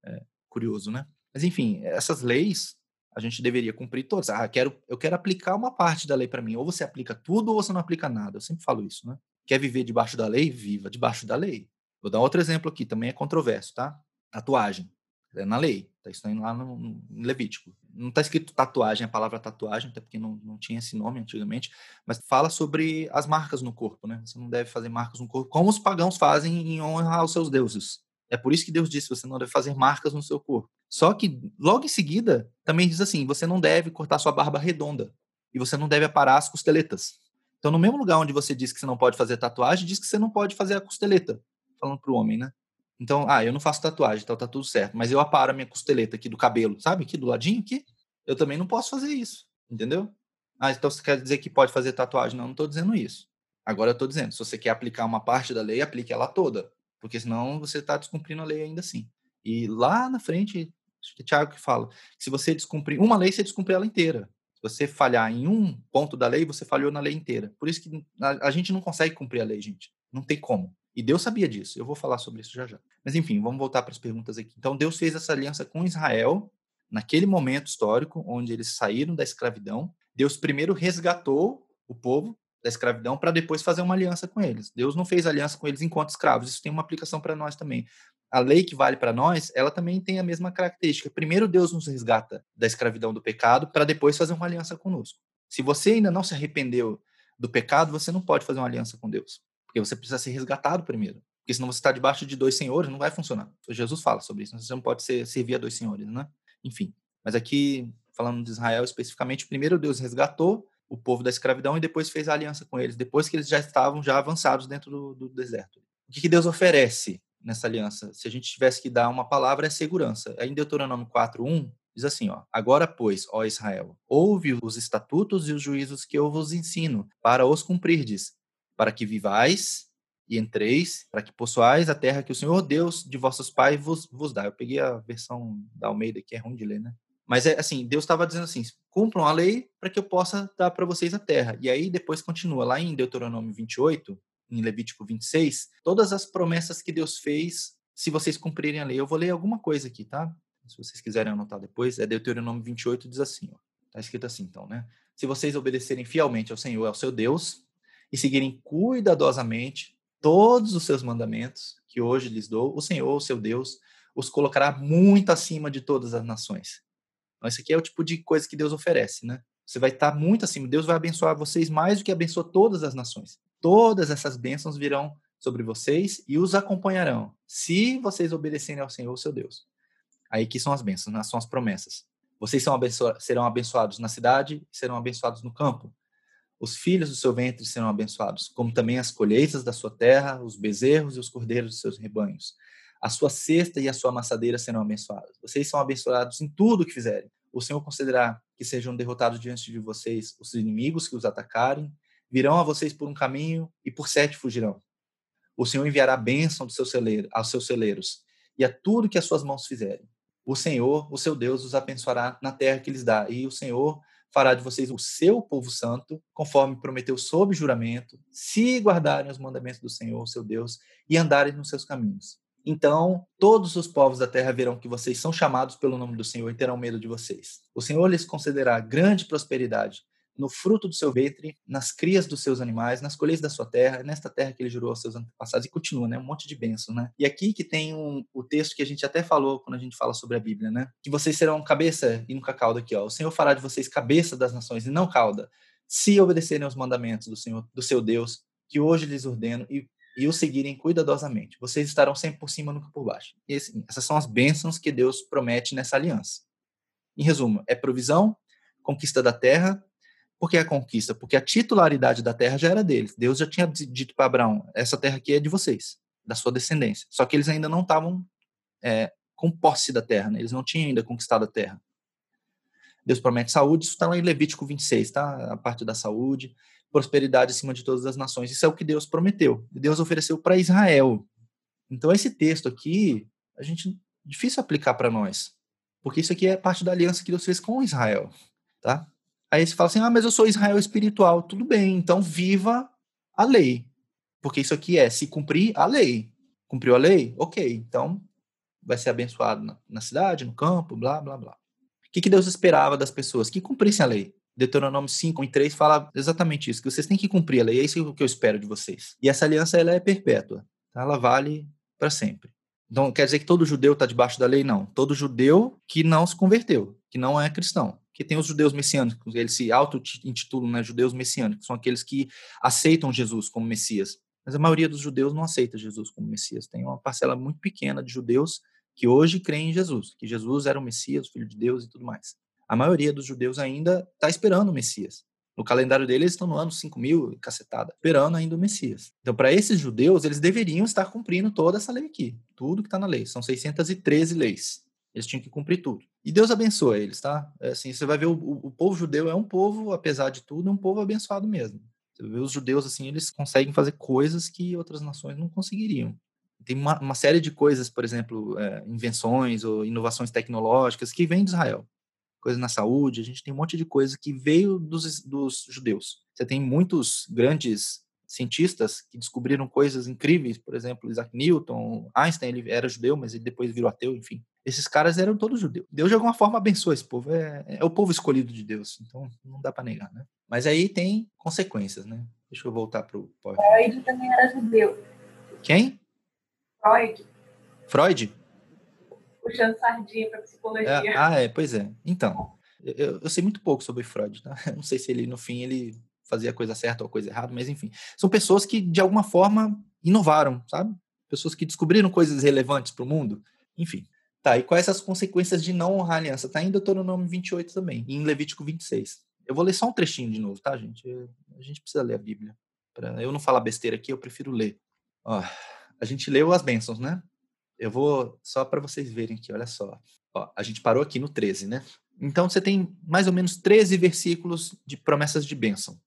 É, curioso, né? Mas, enfim, essas leis a gente deveria cumprir todas. Ah, quero, eu quero aplicar uma parte da lei para mim. Ou você aplica tudo ou você não aplica nada. Eu sempre falo isso, né? Quer viver debaixo da lei? Viva debaixo da lei. Vou dar outro exemplo aqui, também é controverso, tá? Tatuagem. É na lei. Tá isso lá no, no Levítico. Não está escrito tatuagem, a palavra tatuagem, até porque não, não tinha esse nome antigamente, mas fala sobre as marcas no corpo, né? Você não deve fazer marcas no corpo, como os pagãos fazem em honra aos seus deuses. É por isso que Deus disse: você não deve fazer marcas no seu corpo. Só que, logo em seguida, também diz assim: você não deve cortar sua barba redonda. E você não deve aparar as costeletas. Então, no mesmo lugar onde você diz que você não pode fazer tatuagem, diz que você não pode fazer a costeleta. Falando para o homem, né? Então, ah, eu não faço tatuagem, então tá tudo certo. Mas eu aparo a minha costeleta aqui do cabelo, sabe? Aqui do ladinho aqui. Eu também não posso fazer isso, entendeu? Ah, então você quer dizer que pode fazer tatuagem? Não, não estou dizendo isso. Agora eu estou dizendo, se você quer aplicar uma parte da lei, aplique ela toda. Porque senão você está descumprindo a lei ainda assim. E lá na frente, acho que é Tiago que fala, que se você descumprir uma lei, você descumprir ela inteira. Se você falhar em um ponto da lei, você falhou na lei inteira. Por isso que a gente não consegue cumprir a lei, gente. Não tem como. E Deus sabia disso. Eu vou falar sobre isso já já. Mas enfim, vamos voltar para as perguntas aqui. Então, Deus fez essa aliança com Israel naquele momento histórico onde eles saíram da escravidão. Deus primeiro resgatou o povo da escravidão para depois fazer uma aliança com eles. Deus não fez aliança com eles enquanto escravos. Isso tem uma aplicação para nós também. A lei que vale para nós, ela também tem a mesma característica. Primeiro Deus nos resgata da escravidão do pecado para depois fazer uma aliança conosco. Se você ainda não se arrependeu do pecado, você não pode fazer uma aliança com Deus. Porque você precisa ser resgatado primeiro. Porque senão você está debaixo de dois senhores, não vai funcionar. Jesus fala sobre isso. Você não pode ser, servir a dois senhores, né? Enfim. Mas aqui, falando de Israel especificamente, primeiro Deus resgatou o povo da escravidão e depois fez a aliança com eles, depois que eles já estavam já avançados dentro do, do deserto. O que, que Deus oferece nessa aliança? Se a gente tivesse que dar uma palavra, é segurança. Aí em Deuteronômio 4.1, diz assim, ó, agora, pois, ó Israel, ouve os estatutos e os juízos que eu vos ensino, para os cumprirdes, para que vivais e entreis, para que possuais a terra que o Senhor Deus de vossos pais vos, vos dá. Eu peguei a versão da Almeida, que é ruim de ler, né? Mas é assim, Deus estava dizendo assim: cumpram a lei para que eu possa dar para vocês a terra. E aí depois continua lá em Deuteronômio 28, em Levítico 26, todas as promessas que Deus fez, se vocês cumprirem a lei. Eu vou ler alguma coisa aqui, tá? Se vocês quiserem anotar depois, é Deuteronômio 28 diz assim, ó. Tá escrito assim, então, né? Se vocês obedecerem fielmente ao Senhor, ao seu Deus, e seguirem cuidadosamente todos os seus mandamentos que hoje lhes dou, o Senhor, o seu Deus, os colocará muito acima de todas as nações. Então, isso aqui é o tipo de coisa que Deus oferece, né? Você vai estar muito acima. Deus vai abençoar vocês mais do que abençoa todas as nações. Todas essas bênçãos virão sobre vocês e os acompanharão, se vocês obedecerem ao Senhor, o seu Deus. Aí que são as bênçãos, né? são as promessas. Vocês serão abençoados na cidade, serão abençoados no campo. Os filhos do seu ventre serão abençoados, como também as colheitas da sua terra, os bezerros e os cordeiros dos seus rebanhos. A sua cesta e a sua amassadeira serão abençoadas. Vocês são abençoados em tudo o que fizerem. O Senhor concederá que sejam derrotados diante de vocês os inimigos que os atacarem, virão a vocês por um caminho e por sete fugirão. O Senhor enviará bênção do seu celeiro, aos seus celeiros e a tudo que as suas mãos fizerem. O Senhor, o seu Deus, os abençoará na terra que lhes dá, e o Senhor fará de vocês o seu povo santo, conforme prometeu sob juramento, se guardarem os mandamentos do Senhor, seu Deus, e andarem nos seus caminhos. Então, todos os povos da terra verão que vocês são chamados pelo nome do Senhor e terão medo de vocês. O Senhor lhes concederá grande prosperidade no fruto do seu ventre, nas crias dos seus animais, nas colheitas da sua terra, nesta terra que ele jurou aos seus antepassados, e continua, né? Um monte de bênçãos, né? E aqui que tem um, o texto que a gente até falou quando a gente fala sobre a Bíblia, né? Que vocês serão cabeça e nunca cauda aqui, ó. O Senhor fará de vocês cabeça das nações e não cauda, se obedecerem aos mandamentos do Senhor, do seu Deus, que hoje lhes ordeno, e e o seguirem cuidadosamente. Vocês estarão sempre por cima, nunca por baixo. E, assim, essas são as bênçãos que Deus promete nessa aliança. Em resumo, é provisão, conquista da terra. Por que a conquista? Porque a titularidade da terra já era deles. Deus já tinha dito para Abraão: essa terra aqui é de vocês, da sua descendência. Só que eles ainda não estavam é, com posse da terra, né? eles não tinham ainda conquistado a terra. Deus promete saúde, isso está lá em Levítico 26, tá? A parte da saúde prosperidade acima de todas as nações. Isso é o que Deus prometeu. Deus ofereceu para Israel. Então esse texto aqui, a gente difícil aplicar para nós, porque isso aqui é parte da aliança que Deus fez com Israel, tá? Aí você fala assim: "Ah, mas eu sou Israel espiritual". Tudo bem, então viva a lei. Porque isso aqui é se cumprir a lei. Cumpriu a lei? OK. Então vai ser abençoado na, na cidade, no campo, blá, blá, blá. O que, que Deus esperava das pessoas? Que cumprissem a lei. Deuteronômio 5 e 3 fala exatamente isso, que vocês têm que cumprir a lei, é isso que eu espero de vocês. E essa aliança ela é perpétua, tá? ela vale para sempre. Então, quer dizer que todo judeu está debaixo da lei? Não. Todo judeu que não se converteu, que não é cristão. Que tem os judeus messiânicos, eles se auto-intitulam né, judeus messiânicos, são aqueles que aceitam Jesus como Messias. Mas a maioria dos judeus não aceita Jesus como Messias. Tem uma parcela muito pequena de judeus que hoje creem em Jesus, que Jesus era o Messias, o Filho de Deus e tudo mais a maioria dos judeus ainda está esperando o Messias. No calendário deles, eles estão no ano 5000, cacetada, esperando ainda o Messias. Então, para esses judeus, eles deveriam estar cumprindo toda essa lei aqui. Tudo que está na lei. São 613 leis. Eles tinham que cumprir tudo. E Deus abençoa eles, tá? É assim, você vai ver, o, o, povo judeu é um povo, apesar de tudo, é um povo abençoado mesmo. Você vê os judeus, assim, eles conseguem fazer coisas que outras nações não conseguiriam. Tem uma, uma série de coisas, por exemplo, é, invenções ou inovações tecnológicas que vêm de Israel coisa na saúde, a gente tem um monte de coisa que veio dos, dos judeus. Você tem muitos grandes cientistas que descobriram coisas incríveis, por exemplo, Isaac Newton, Einstein, ele era judeu, mas ele depois virou ateu, enfim. Esses caras eram todos judeus. Deus, de alguma forma, abençoa esse povo. É, é o povo escolhido de Deus, então não dá para negar, né? Mas aí tem consequências, né? Deixa eu voltar para o Freud também era judeu. Quem? Freud. Freud? puxando sardinha para psicologia. É, ah, é, pois é. Então, eu, eu sei muito pouco sobre Freud, tá? (laughs) Não sei se ele, no fim, ele fazia a coisa certa ou a coisa errada, mas enfim. São pessoas que, de alguma forma, inovaram, sabe? Pessoas que descobriram coisas relevantes para o mundo. Enfim. Tá, e quais as consequências de não honrar a aliança? Tá em Deuteronômio 28 também, e em Levítico 26. Eu vou ler só um trechinho de novo, tá, gente? A gente precisa ler a Bíblia. Pra eu não falar besteira aqui, eu prefiro ler. Ó, a gente leu as bênçãos, né? Eu vou só para vocês verem aqui, olha só. Ó, a gente parou aqui no 13, né? Então você tem mais ou menos 13 versículos de promessas de bênção.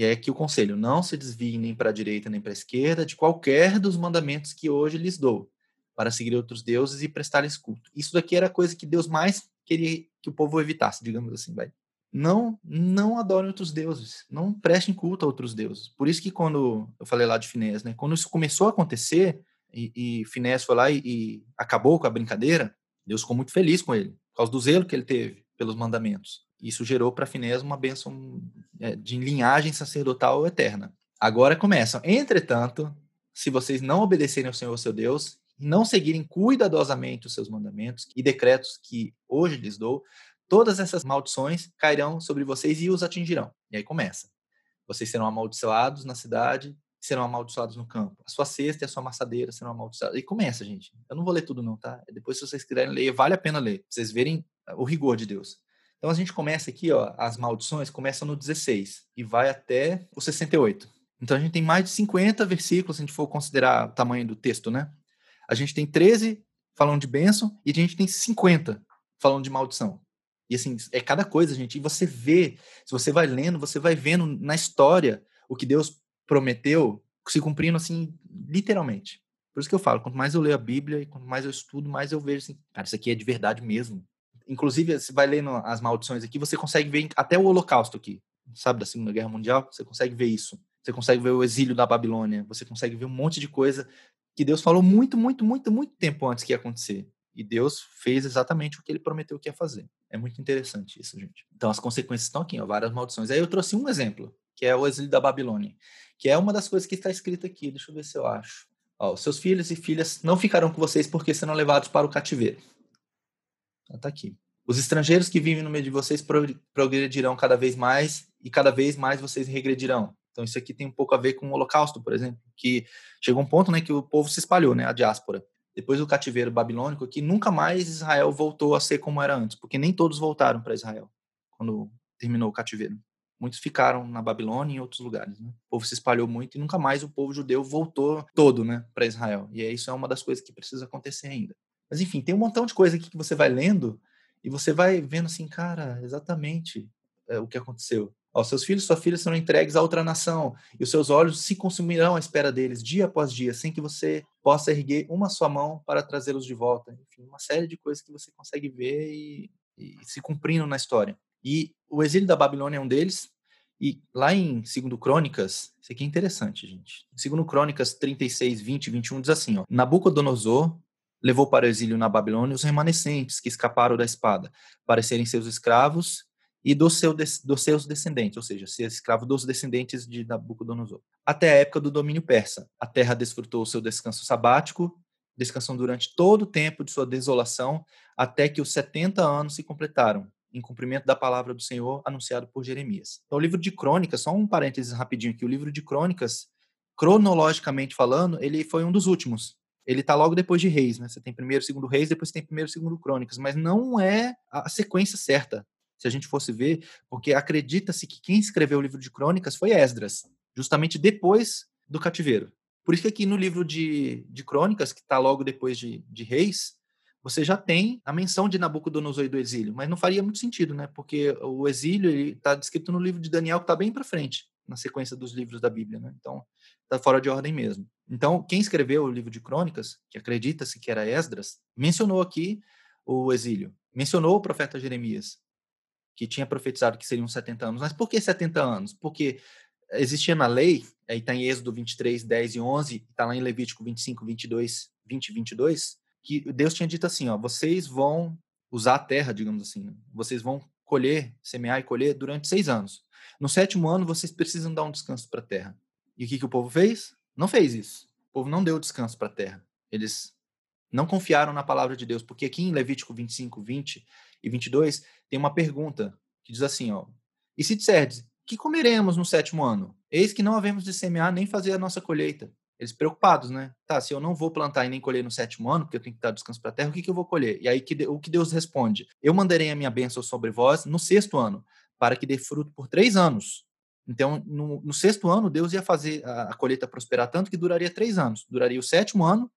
E é aqui o conselho: não se desviem nem para a direita nem para a esquerda de qualquer dos mandamentos que hoje lhes dou, para seguir outros deuses e prestar-lhes culto. Isso daqui era a coisa que Deus mais queria que o povo evitasse, digamos assim, vai. Não, não adorem outros deuses, não prestem culto a outros deuses. Por isso que quando eu falei lá de Finés, né, quando isso começou a acontecer, e, e Finés foi lá e, e, acabou com a brincadeira, Deus ficou muito feliz com ele, por causa do zelo que ele teve pelos mandamentos. Isso gerou para Finés uma bênção é, de linhagem sacerdotal eterna. Agora começam. Entretanto, se vocês não obedecerem ao Senhor seu Deus, não seguirem cuidadosamente os seus mandamentos e decretos que hoje lhes dou, todas essas maldições cairão sobre vocês e os atingirão. E aí começa. Vocês serão amaldiçoados na cidade, serão amaldiçoados no campo. A sua cesta e a sua amassadeira serão amaldiçoadas. E começa, gente. Eu não vou ler tudo não, tá? Depois, se vocês quiserem ler, vale a pena ler. Pra vocês verem o rigor de Deus. Então, a gente começa aqui, ó, as maldições começam no 16 e vai até o 68. Então, a gente tem mais de 50 versículos, se a gente for considerar o tamanho do texto, né? A gente tem 13 falando de bênção e a gente tem 50 falando de maldição. E assim, é cada coisa, gente. E você vê, se você vai lendo, você vai vendo na história o que Deus prometeu se cumprindo assim, literalmente. Por isso que eu falo, quanto mais eu leio a Bíblia e quanto mais eu estudo, mais eu vejo assim, cara, isso aqui é de verdade mesmo. Inclusive, você vai lendo as maldições aqui, você consegue ver até o Holocausto aqui, sabe, da Segunda Guerra Mundial, você consegue ver isso. Você consegue ver o exílio da Babilônia, você consegue ver um monte de coisa que Deus falou muito, muito, muito, muito tempo antes que ia acontecer. E Deus fez exatamente o que ele prometeu que ia fazer. É muito interessante isso, gente. Então, as consequências estão aqui, ó, várias maldições. Aí eu trouxe um exemplo, que é o exílio da Babilônia, que é uma das coisas que está escrito aqui. Deixa eu ver se eu acho. Ó, seus filhos e filhas não ficarão com vocês porque serão levados para o cativeiro. Está aqui. Os estrangeiros que vivem no meio de vocês progredirão cada vez mais e cada vez mais vocês regredirão. Então isso aqui tem um pouco a ver com o Holocausto, por exemplo, que chegou um ponto, né, que o povo se espalhou, né, a diáspora. Depois do cativeiro babilônico, que nunca mais Israel voltou a ser como era antes, porque nem todos voltaram para Israel quando terminou o cativeiro. Muitos ficaram na Babilônia e em outros lugares. Né? O povo se espalhou muito e nunca mais o povo judeu voltou todo, né, para Israel. E isso é uma das coisas que precisa acontecer ainda. Mas enfim, tem um montão de coisa aqui que você vai lendo e você vai vendo assim, cara, exatamente é, o que aconteceu. Ó, seus filhos suas filhas serão entregues a outra nação, e os seus olhos se consumirão à espera deles, dia após dia, sem que você possa erguer uma sua mão para trazê-los de volta. Enfim, uma série de coisas que você consegue ver e, e se cumprindo na história. E o exílio da Babilônia é um deles, e lá em 2 Crônicas, isso aqui é interessante, gente. Em 2 Crônicas 36, 20 e 21 diz assim, ó, Nabucodonosor levou para o exílio na Babilônia os remanescentes que escaparam da espada, para serem seus escravos e dos, seu, dos seus descendentes, ou seja, ser escravo dos descendentes de Nabucodonosor. Até a época do domínio persa, a terra desfrutou seu descanso sabático, descansando durante todo o tempo de sua desolação, até que os 70 anos se completaram, em cumprimento da palavra do Senhor anunciado por Jeremias. Então, o livro de Crônicas, só um parênteses rapidinho aqui, o livro de Crônicas, cronologicamente falando, ele foi um dos últimos. Ele está logo depois de Reis, né? Você tem primeiro, segundo Reis, depois tem primeiro, segundo Crônicas, mas não é a sequência certa se a gente fosse ver, porque acredita-se que quem escreveu o livro de crônicas foi Esdras, justamente depois do cativeiro. Por isso que aqui no livro de, de crônicas, que está logo depois de, de reis, você já tem a menção de Nabucodonosor e do exílio, mas não faria muito sentido, né? Porque o exílio está descrito no livro de Daniel, que está bem para frente, na sequência dos livros da Bíblia, né? Então, está fora de ordem mesmo. Então, quem escreveu o livro de crônicas, que acredita-se que era Esdras, mencionou aqui o exílio, mencionou o profeta Jeremias, que tinha profetizado que seriam 70 anos. Mas por que 70 anos? Porque existia na lei, aí está em Êxodo 23, 10 e 11, está lá em Levítico 25, 22, 20 e 22, que Deus tinha dito assim, ó, vocês vão usar a terra, digamos assim, vocês vão colher, semear e colher durante seis anos. No sétimo ano, vocês precisam dar um descanso para a terra. E o que, que o povo fez? Não fez isso. O povo não deu descanso para a terra. Eles não confiaram na palavra de Deus, porque aqui em Levítico 25, 20 e 22 tem uma pergunta que diz assim, ó: E se disserdes, que comeremos no sétimo ano? Eis que não havemos de semear nem fazer a nossa colheita. Eles preocupados, né? Tá, se eu não vou plantar e nem colher no sétimo ano, porque eu tenho que dar descanso para a terra, o que, que eu vou colher? E aí que, o que Deus responde? Eu mandarei a minha bênção sobre vós no sexto ano, para que dê fruto por três anos. Então, no, no sexto ano, Deus ia fazer a, a colheita prosperar tanto que duraria três anos. Duraria o sétimo ano,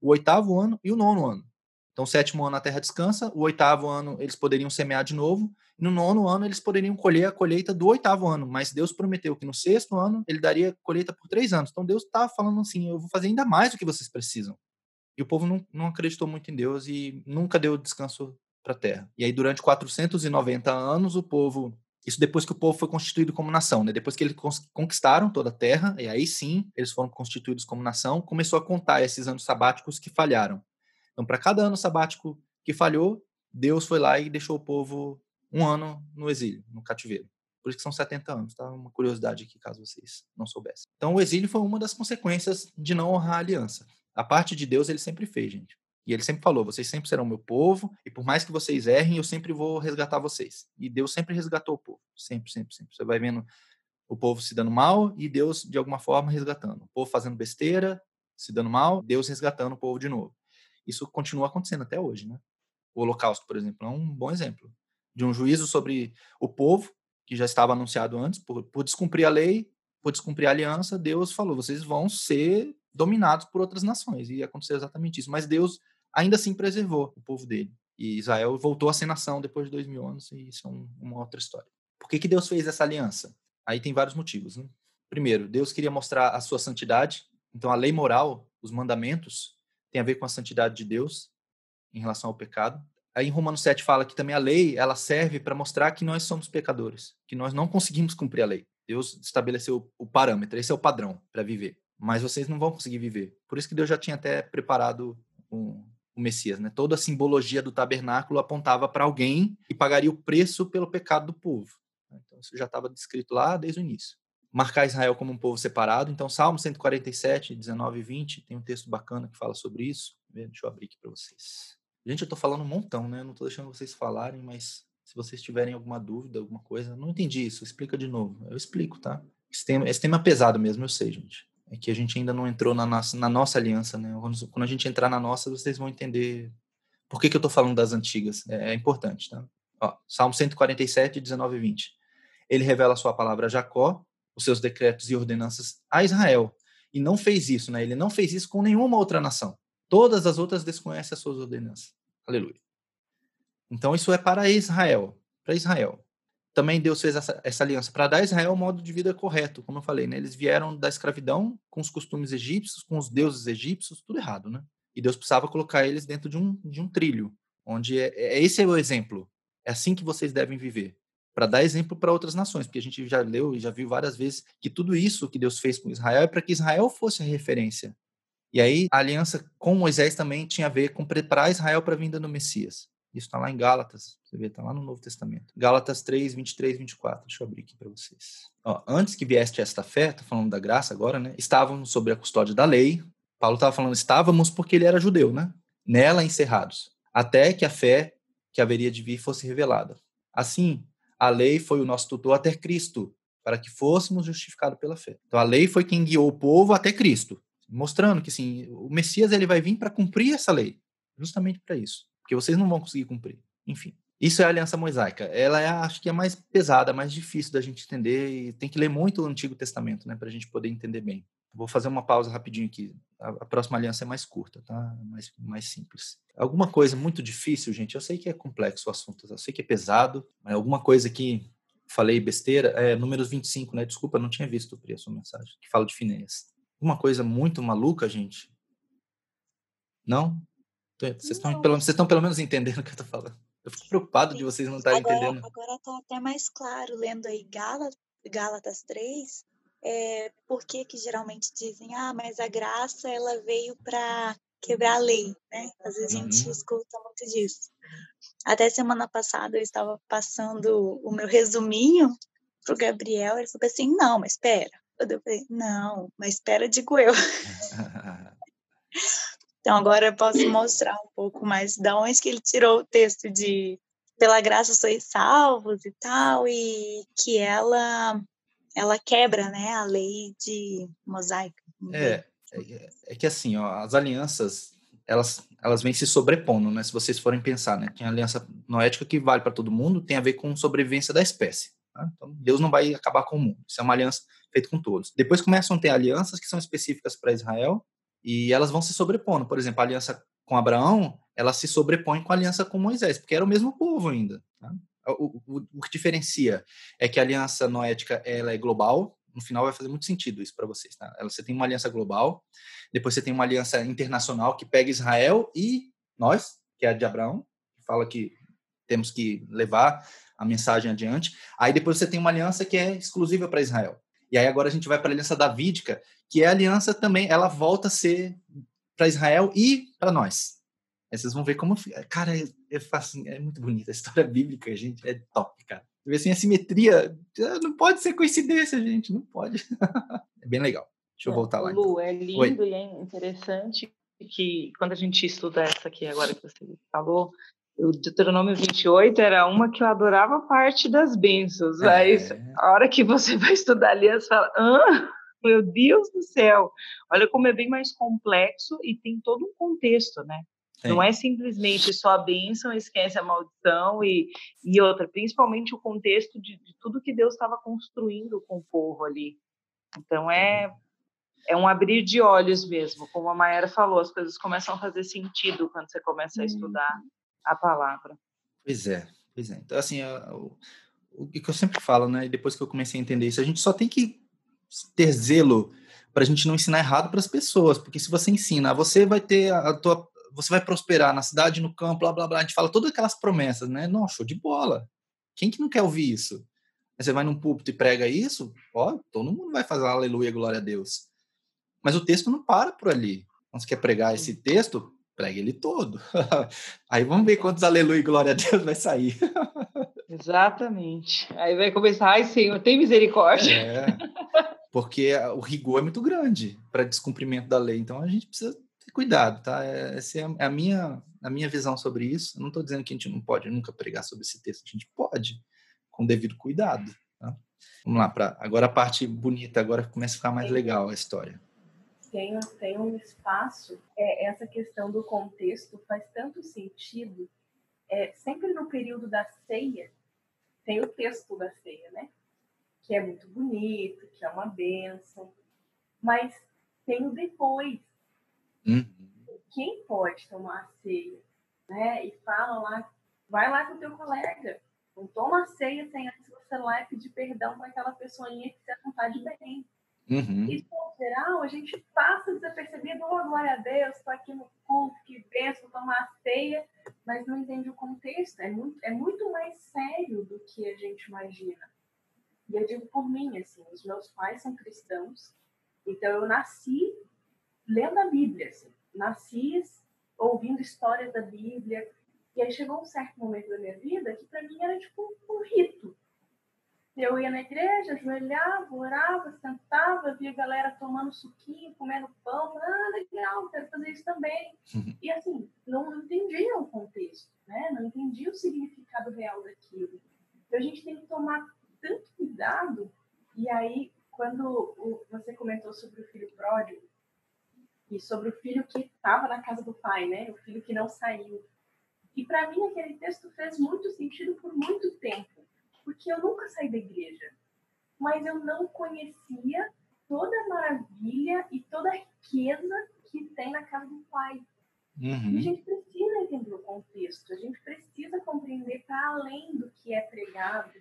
o oitavo ano e o nono ano. Então, o sétimo ano a terra descansa, o oitavo ano eles poderiam semear de novo, no nono ano eles poderiam colher a colheita do oitavo ano, mas Deus prometeu que no sexto ano ele daria colheita por três anos. Então, Deus está falando assim: eu vou fazer ainda mais do que vocês precisam. E o povo não, não acreditou muito em Deus e nunca deu descanso para a terra. E aí, durante 490 anos, o povo. Isso depois que o povo foi constituído como nação, né? Depois que eles conquistaram toda a terra, e aí sim eles foram constituídos como nação, começou a contar esses anos sabáticos que falharam. Então, para cada ano sabático que falhou, Deus foi lá e deixou o povo um ano no exílio, no cativeiro. Por isso que são 70 anos, tá? Uma curiosidade aqui, caso vocês não soubessem. Então, o exílio foi uma das consequências de não honrar a aliança. A parte de Deus ele sempre fez, gente. E ele sempre falou: vocês sempre serão meu povo, e por mais que vocês errem, eu sempre vou resgatar vocês. E Deus sempre resgatou o povo. Sempre, sempre, sempre. Você vai vendo o povo se dando mal e Deus, de alguma forma, resgatando. O povo fazendo besteira, se dando mal, Deus resgatando o povo de novo. Isso continua acontecendo até hoje, né? O Holocausto, por exemplo, é um bom exemplo de um juízo sobre o povo, que já estava anunciado antes, por, por descumprir a lei, por descumprir a aliança, Deus falou: vocês vão ser dominados por outras nações. E aconteceu exatamente isso. Mas Deus ainda assim preservou o povo dele. E Israel voltou a ser nação depois de dois mil anos, e isso é um, uma outra história. Por que, que Deus fez essa aliança? Aí tem vários motivos. Né? Primeiro, Deus queria mostrar a sua santidade Então, a lei moral, os mandamentos, tem a ver com a santidade de Deus em relação ao pecado. Aí em Romanos 7 fala que também a lei, ela serve para mostrar que nós somos pecadores, que nós não conseguimos cumprir a lei. Deus estabeleceu o parâmetro, esse é o padrão para viver. Mas vocês não vão conseguir viver. Por isso que Deus já tinha até preparado o, o Messias, né? Toda a simbologia do tabernáculo apontava para alguém que pagaria o preço pelo pecado do povo. Então isso já estava descrito lá desde o início. Marcar Israel como um povo separado. Então Salmo 147, 19 e 20, tem um texto bacana que fala sobre isso. Deixa eu abrir aqui para vocês. Gente, eu estou falando um montão, né? Não estou deixando vocês falarem, mas se vocês tiverem alguma dúvida, alguma coisa, não entendi isso, explica de novo. Eu explico, tá? Esse tema, esse tema é pesado mesmo, eu sei, gente. É que a gente ainda não entrou na nossa, na nossa aliança, né? Quando a gente entrar na nossa, vocês vão entender por que, que eu estou falando das antigas. É, é importante, tá? Ó, Salmo 147, 19 e 20. Ele revela a sua palavra a Jacó, os seus decretos e ordenanças a Israel. E não fez isso, né? Ele não fez isso com nenhuma outra nação. Todas as outras desconhecem as suas ordenanças. Aleluia. Então isso é para Israel, para Israel. Também Deus fez essa, essa aliança para dar a Israel um modo de vida correto, como eu falei, né? Eles vieram da escravidão com os costumes egípcios, com os deuses egípcios, tudo errado, né? E Deus precisava colocar eles dentro de um, de um trilho, onde é, é esse é o exemplo. É assim que vocês devem viver, para dar exemplo para outras nações, porque a gente já leu e já viu várias vezes que tudo isso que Deus fez com Israel é para que Israel fosse a referência e aí a aliança com Moisés também tinha a ver com preparar Israel para a vinda do Messias. Isso está lá em Gálatas, você vê, está lá no Novo Testamento. Gálatas 3, 23, 24. Deixa eu abrir aqui para vocês. Ó, antes que viesse esta fé, estou falando da graça agora, né? Estávamos sob a custódia da lei. Paulo estava falando estávamos porque ele era judeu, né? Nela encerrados, até que a fé que haveria de vir fosse revelada. Assim, a lei foi o nosso tutor até Cristo, para que fôssemos justificados pela fé. Então a lei foi quem guiou o povo até Cristo mostrando que assim, o Messias ele vai vir para cumprir essa lei, justamente para isso, porque vocês não vão conseguir cumprir. Enfim, isso é a aliança mosaica. Ela é, acho que é mais pesada, mais difícil da gente entender e tem que ler muito o Antigo Testamento, né, para a gente poder entender bem. Vou fazer uma pausa rapidinho aqui. A, a, próxima aliança é mais curta, tá? Mais, mais simples. Alguma coisa muito difícil, gente. Eu sei que é complexo o assunto, eu sei que é pesado, mas alguma coisa que falei besteira, é números 25, né? Desculpa, não tinha visto a sua mensagem, que fala de Fineias uma coisa muito maluca, gente? Não? Vocês estão pelo, vocês estão pelo menos entendendo o que eu estou falando. Eu fico preocupado de vocês não estarem agora, entendendo. Agora está até mais claro, lendo aí Gálatas, Gálatas 3, é, por que geralmente dizem, ah, mas a graça ela veio para quebrar a lei, né? Às vezes a gente uhum. escuta muito disso. Até semana passada eu estava passando o meu resuminho pro Gabriel, ele falou assim, não, mas espera, eu falei, não, mas espera, digo eu. (laughs) então agora eu posso mostrar um pouco mais de onde que ele tirou o texto de pela graça sois salvos e tal, e que ela ela quebra, né, a lei de mosaico. É, é, é que assim, ó, as alianças elas, elas vêm se sobrepondo, né? Se vocês forem pensar, né? Tem aliança noética que vale para todo mundo, tem a ver com sobrevivência da espécie. Tá? Então, Deus não vai acabar com o mundo. Isso é uma aliança feita com todos. Depois começam a ter alianças que são específicas para Israel e elas vão se sobrepondo. Por exemplo, a aliança com Abraão, ela se sobrepõe com a aliança com Moisés, porque era o mesmo povo ainda. Tá? O, o, o, que diferencia é que a aliança noética ela é global. No final vai fazer muito sentido isso para vocês. Tá? Você tem uma aliança global, depois você tem uma aliança internacional que pega Israel e nós, que é a de Abraão, que fala que temos que levar a mensagem adiante. Aí depois você tem uma aliança que é exclusiva para Israel. E aí agora a gente vai para a aliança davídica, que é a aliança também, ela volta a ser para Israel e para nós. Aí vocês vão ver como. Cara, é, é, assim, é muito bonita. A história bíblica, gente, é top, cara. Ver assim, a simetria não pode ser coincidência, gente, não pode. (laughs) é bem legal. Deixa eu voltar lá. Lu, então. é lindo Oi. e é interessante que quando a gente estuda essa aqui agora que você falou, o Deuteronômio 28 era uma que eu adorava parte das bênçãos, é. mas a hora que você (laughs) vai estudar ali, você fala, ah, meu Deus do céu, olha como é bem mais complexo e tem todo um contexto, né? Sim. Não é simplesmente só a bênção, esquece a maldição e, e outra, principalmente o contexto de, de tudo que Deus estava construindo com o povo ali. Então é é um abrir de olhos mesmo, como a Mayara falou, as coisas começam a fazer sentido quando você começa a estudar uhum a palavra. Pois é, pois é. Então, assim, o, o que eu sempre falo, né? Depois que eu comecei a entender isso, a gente só tem que ter zelo para a gente não ensinar errado para as pessoas, porque se você ensina, você vai ter a tua, você vai prosperar na cidade, no campo, blá blá blá, a gente fala todas aquelas promessas, né? Não, show de bola. Quem que não quer ouvir isso? Aí você vai num púlpito e prega isso, ó, todo mundo vai fazer aleluia, glória a Deus. Mas o texto não para por ali. Quando você quer pregar esse texto, pregue ele todo. (laughs) Aí vamos ver quantos aleluia e glória a Deus vai sair. Exatamente. Aí vai começar, ai Senhor, tem misericórdia. É, porque o rigor é muito grande para descumprimento da lei. Então a gente precisa ter cuidado, tá? É, essa é a minha, a minha visão sobre isso. Eu não estou dizendo que a gente não pode nunca pregar sobre esse texto. A gente pode, com devido cuidado. Tá? Vamos lá, para agora a parte bonita, agora começa a ficar mais legal a história tem, tem um espaço, é, essa questão do contexto faz tanto sentido. É, sempre no período da ceia, tem o texto da ceia, né? Que é muito bonito, que é uma benção. Mas tem o depois. Uhum. Quem pode tomar a ceia? Né? E fala lá, vai lá com o teu colega. Não toma a ceia sem antes você lá e pedir perdão para aquela pessoinha que você não está de bem. Uhum. Isso, no geral, a gente passa desapercebido, oh, glória a Deus, estou aqui no culto, que benção, tomar ceia, mas não entende o contexto. É muito, é muito mais sério do que a gente imagina. E eu digo por mim, assim, os meus pais são cristãos, então eu nasci lendo a Bíblia, assim, nasci ouvindo histórias da Bíblia, e aí chegou um certo momento da minha vida que para mim era tipo um rito. Eu ia na igreja, ajoelhava, orava, sentava, via a galera tomando suquinho, comendo pão. Ah, legal, quero fazer isso também. Uhum. E assim, não entendia o contexto, né? não entendia o significado real daquilo. Então a gente tem que tomar tanto cuidado. E aí, quando você comentou sobre o filho pródigo, e sobre o filho que estava na casa do pai, né? O filho que não saiu. E para mim aquele texto fez muito sentido por muito tempo porque eu nunca saí da igreja, mas eu não conhecia toda a maravilha e toda a riqueza que tem na casa do Pai. Uhum. E a gente precisa entender o contexto, a gente precisa compreender para além do que é pregado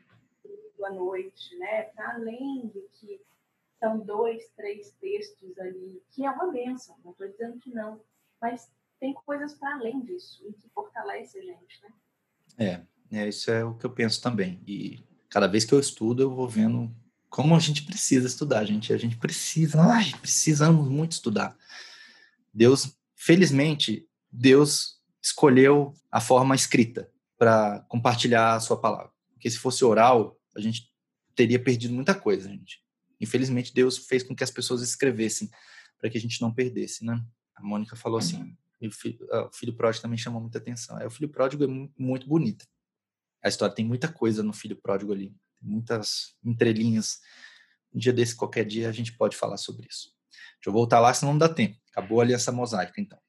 à noite, né? Para além do que são dois, três textos ali, que é uma bênção, não estou dizendo que não, mas tem coisas para além disso e que fortalece a gente, né? É, é, isso é o que eu penso também. E cada vez que eu estudo, eu vou vendo como a gente precisa estudar, gente. A gente precisa, ai, precisamos muito estudar. Deus, felizmente, Deus escolheu a forma escrita para compartilhar a sua palavra. Porque se fosse oral, a gente teria perdido muita coisa, gente. Infelizmente, Deus fez com que as pessoas escrevessem para que a gente não perdesse, né? A Mônica falou assim, o filho, o filho pródigo também chamou muita atenção. É, o filho pródigo é muito bonito a história tem muita coisa no Filho Pródigo ali, muitas entrelinhas. Um dia desse, qualquer dia, a gente pode falar sobre isso. Deixa eu voltar lá, senão não dá tempo. Acabou a aliança mosaica, então.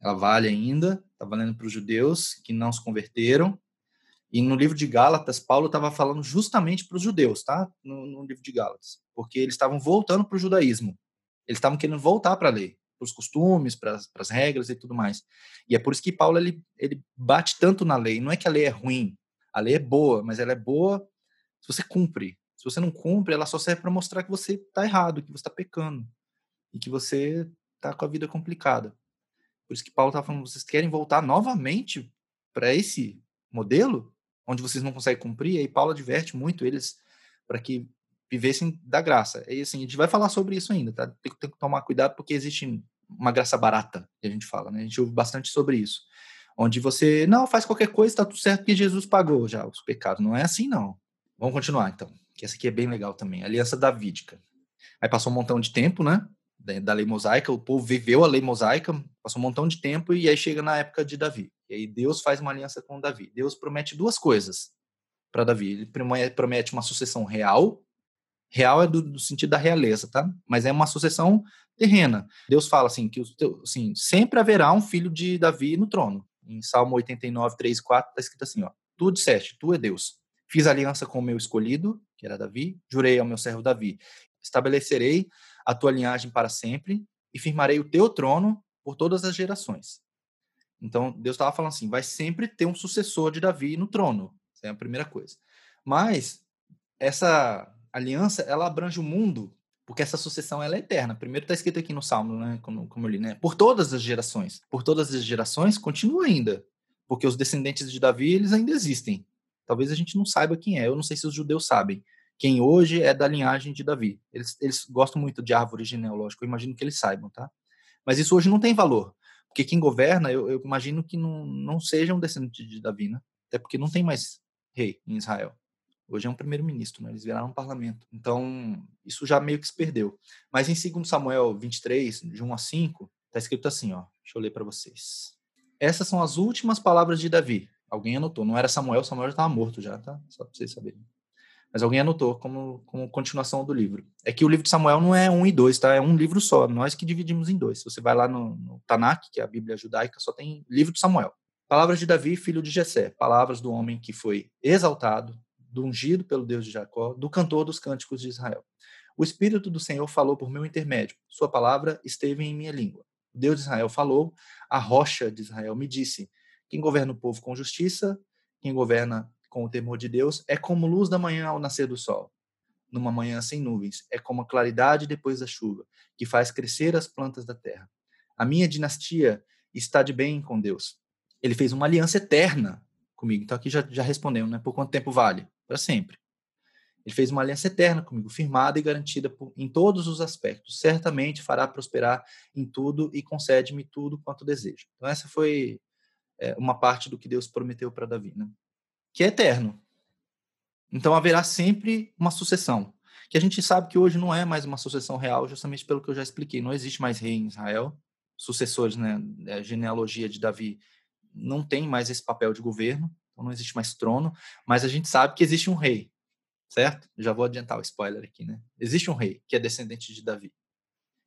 Ela vale ainda, está valendo para os judeus que não se converteram. E no livro de Gálatas, Paulo estava falando justamente para os judeus, tá? No, no, livro de Gálatas. Porque eles estavam voltando para o judaísmo. Eles estavam querendo voltar para a lei, para os costumes, para as regras e tudo mais. E é por isso que Paulo ele, ele bate tanto na lei. Não é que a lei é ruim, a lei é boa, mas ela é boa se você cumpre. Se você não cumpre, ela só serve para mostrar que você está errado, que você está pecando e que você está com a vida complicada. Por isso que Paulo está falando, vocês querem voltar novamente para esse modelo onde vocês não conseguem cumprir? E aí Paulo adverte muito eles para que vivessem da graça. E assim, a gente vai falar sobre isso ainda, tá? Tem, tem que tomar cuidado porque existe uma graça barata, que a gente fala, né? A gente ouve bastante sobre isso onde você, não, faz qualquer coisa, está tudo certo, porque Jesus pagou já os pecados. Não é assim, não. Vamos continuar, então, que essa aqui é bem legal também, aliança davídica. Aí passou um montão de tempo, né, da lei mosaica, o povo viveu a lei mosaica, passou um montão de tempo, e aí chega na época de Davi. E aí Deus faz uma aliança com Davi. Deus promete duas coisas para Davi. Ele promete uma sucessão real, real é do, do, sentido da realeza, tá? Mas é uma sucessão terrena. Deus fala assim que assim, sempre haverá um filho de Davi no trono. Em Salmo 89, 3 e 4, está escrito assim: ó, Tu disseste, Tu é Deus. Fiz aliança com o meu escolhido, que era Davi, jurei ao meu servo Davi: Estabelecerei a tua linhagem para sempre e firmarei o teu trono por todas as gerações. Então, Deus estava falando assim: vai sempre ter um sucessor de Davi no trono. Essa é a primeira coisa. Mas essa aliança, ela abrange o mundo Porque essa sucessão ela é eterna. Primeiro está escrito aqui no Salmo, né? Como, como eu li, né? Por todas as gerações. Por todas as gerações, continua ainda. Porque os descendentes de Davi, eles ainda existem. Talvez a gente não saiba quem é. Eu não sei se os judeus sabem. Quem hoje é da linhagem de Davi. Eles, eles gostam muito de árvore genealógica. Eu imagino que eles saibam, tá? Mas isso hoje não tem valor. Porque quem governa, eu, eu imagino que não, não seja um descendente de Davi, né? Até porque não tem mais rei em Israel. Hoje é um primeiro-ministro, né? eles viraram um parlamento. Então, isso já meio que se perdeu. Mas em 2 Samuel 23, de 1 a 5, está escrito assim, ó. Deixa eu ler para vocês. Essas são as últimas palavras de Davi. Alguém anotou. Não era Samuel, Samuel já estava morto já, tá? Só para vocês saberem. Mas alguém anotou como, como continuação do livro. É que o livro de Samuel não é um e dois, tá? É um livro só. Nós que dividimos em dois. Se você vai lá no, no Tanakh, que é a Bíblia judaica, só tem livro de Samuel. Palavras de Davi, filho de Jessé. Palavras do homem que foi exaltado, do ungido pelo Deus de Jacó, do cantor dos cânticos de Israel. O Espírito do Senhor falou por meu intermédio, sua palavra esteve em minha língua. O Deus de Israel falou, a rocha de Israel me disse: quem governa o povo com justiça, quem governa com o temor de Deus, é como luz da manhã ao nascer do sol. Numa manhã sem nuvens, é como a claridade depois da chuva, que faz crescer as plantas da terra. A minha dinastia está de bem com Deus. Ele fez uma aliança eterna comigo. Então aqui já, já respondemos, né? Por quanto tempo vale? Para sempre. Ele fez uma aliança eterna comigo, firmada e garantida por, em todos os aspectos. Certamente fará prosperar em tudo e concede-me tudo quanto desejo. Então, essa foi é, uma parte do que Deus prometeu para Davi, né? que é eterno. Então, haverá sempre uma sucessão. Que a gente sabe que hoje não é mais uma sucessão real, justamente pelo que eu já expliquei. Não existe mais rei em Israel. Sucessores, né? A genealogia de Davi não tem mais esse papel de governo. Então não existe mais trono, mas a gente sabe que existe um rei, certo? Já vou adiantar o spoiler aqui, né? Existe um rei que é descendente de Davi.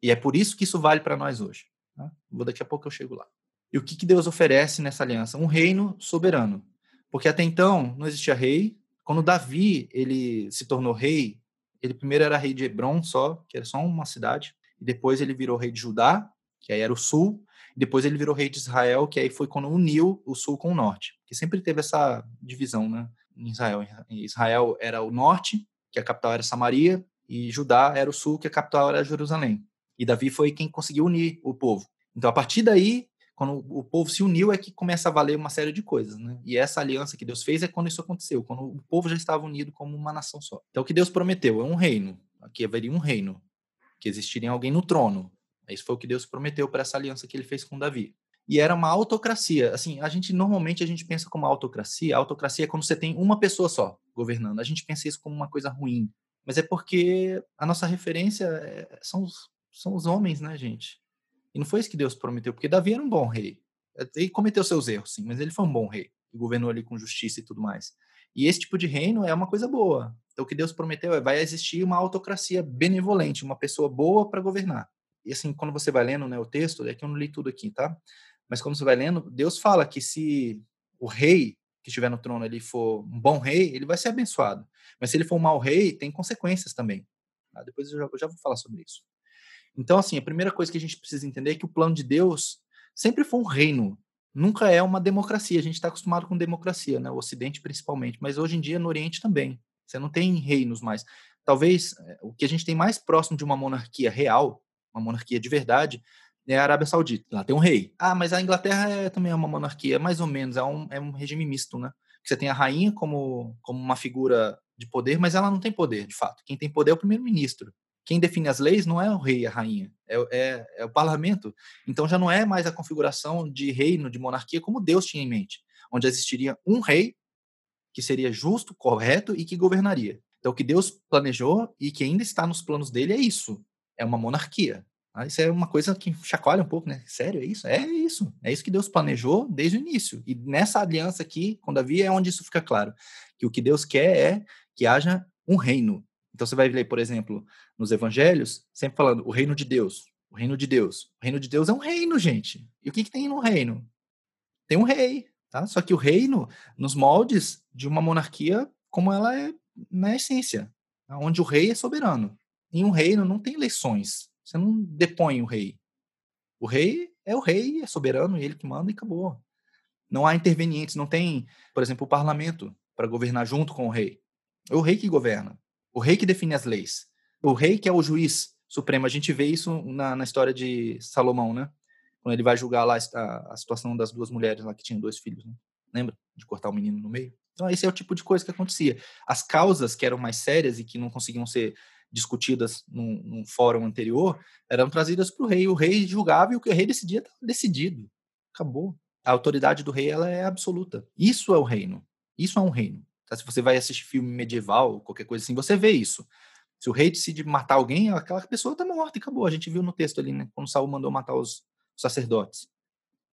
E é por isso que isso vale para nós hoje. Tá? Vou daqui a pouco eu chego lá. E o que, que Deus oferece nessa aliança? Um reino soberano. Porque até então não existia rei. Quando Davi ele se tornou rei, ele primeiro era rei de Hebron só, que era só uma cidade, e depois ele virou rei de Judá, que aí era o sul, e depois ele virou rei de Israel, que aí foi quando uniu o sul com o norte que sempre teve essa divisão, né? Em Israel, Israel era o norte, que a capital era Samaria, e Judá era o sul, que a capital era Jerusalém. E Davi foi quem conseguiu unir o povo. Então, a partir daí, quando o povo se uniu, é que começa a valer uma série de coisas, né? E essa aliança que Deus fez é quando isso aconteceu, quando o povo já estava unido como uma nação só. Então, o que Deus prometeu é um reino. Aqui haveria um reino, que existiria alguém no trono. Isso foi o que Deus prometeu para essa aliança que ele fez com Davi e era uma autocracia. Assim, a gente normalmente a gente pensa como autocracia. A autocracia é quando você tem uma pessoa só governando. A gente pensa isso como uma coisa ruim, mas é porque a nossa referência é, são os, são os homens, né, gente? E não foi isso que Deus prometeu, porque Davi era um bom rei. Ele cometeu seus erros, sim, mas ele foi um bom rei, que governou ali com justiça e tudo mais. E esse tipo de reino é uma coisa boa. Então, o que Deus prometeu é vai existir uma autocracia benevolente, uma pessoa boa para governar. E assim, quando você vai lendo né, o texto, é que eu não li tudo aqui, tá? Mas como você vai lendo, Deus fala que se o rei que estiver no trono ele for um bom rei, ele vai ser abençoado. Mas se ele for um mau rei, tem consequências também. Tá? Depois eu já, eu já vou falar sobre isso. Então, assim, a primeira coisa que a gente precisa entender é que o plano de Deus sempre foi um reino, nunca é uma democracia. A gente está acostumado com democracia, né? O Ocidente principalmente, mas hoje em dia no Oriente também. Você não tem reinos mais. Talvez eh, o que a gente tem mais próximo de uma monarquia real, uma monarquia de verdade, é a Arábia Saudita. Lá tem um rei. Ah, mas a Inglaterra é também é uma monarquia, mais ou menos, é um, é um regime misto, né? Você tem a rainha como, como uma figura de poder, mas ela não tem poder, de fato. Quem tem poder é o primeiro-ministro. Quem define as leis não é o rei e a rainha, é, é, é, o parlamento. Então já não é mais a configuração de reino, de monarquia, como Deus tinha em mente, onde existiria um rei que seria justo, correto e que governaria. Então o que Deus planejou e que ainda está nos planos dele é isso: é uma monarquia. Ah, isso é uma coisa que chacoalha um pouco, né? Sério, é isso? É isso. É isso que Deus planejou desde o início. E nessa aliança aqui, com Davi, é onde isso fica claro. Que o que Deus quer é que haja um reino. Então você vai ler, por exemplo, nos evangelhos, sempre falando o reino de Deus, o reino de Deus. O reino de Deus é um reino, gente. E o que, que tem no reino? Tem um rei, tá? Só que o reino nos moldes de uma monarquia como ela é na essência, onde o rei é soberano. Em um reino não tem eleições, você não depõe o rei. O rei é o rei, é soberano, ele que manda e acabou. Não há intervenientes, não tem, por exemplo, o parlamento para governar junto com o rei. É o rei que governa, o rei que define as leis. o rei que é o juiz supremo. A gente vê isso na, na história de Salomão, né? Quando ele vai julgar lá a, a situação das duas mulheres lá que tinham dois filhos, né? lembra? De cortar o menino no meio. Então, esse é o tipo de coisa que acontecia. As causas que eram mais sérias e que não conseguiam ser discutidas num, num fórum anterior eram trazidas para o rei. O rei julgava e o que o rei decidia estava decidido. Acabou. A autoridade do rei ela é absoluta. Isso é o reino. Isso é um reino. Tá? Se você vai assistir filme medieval, qualquer coisa assim, você vê isso. Se o rei decide matar alguém, aquela pessoa está morta e acabou. A gente viu no texto ali, né? Quando Saul mandou matar os sacerdotes.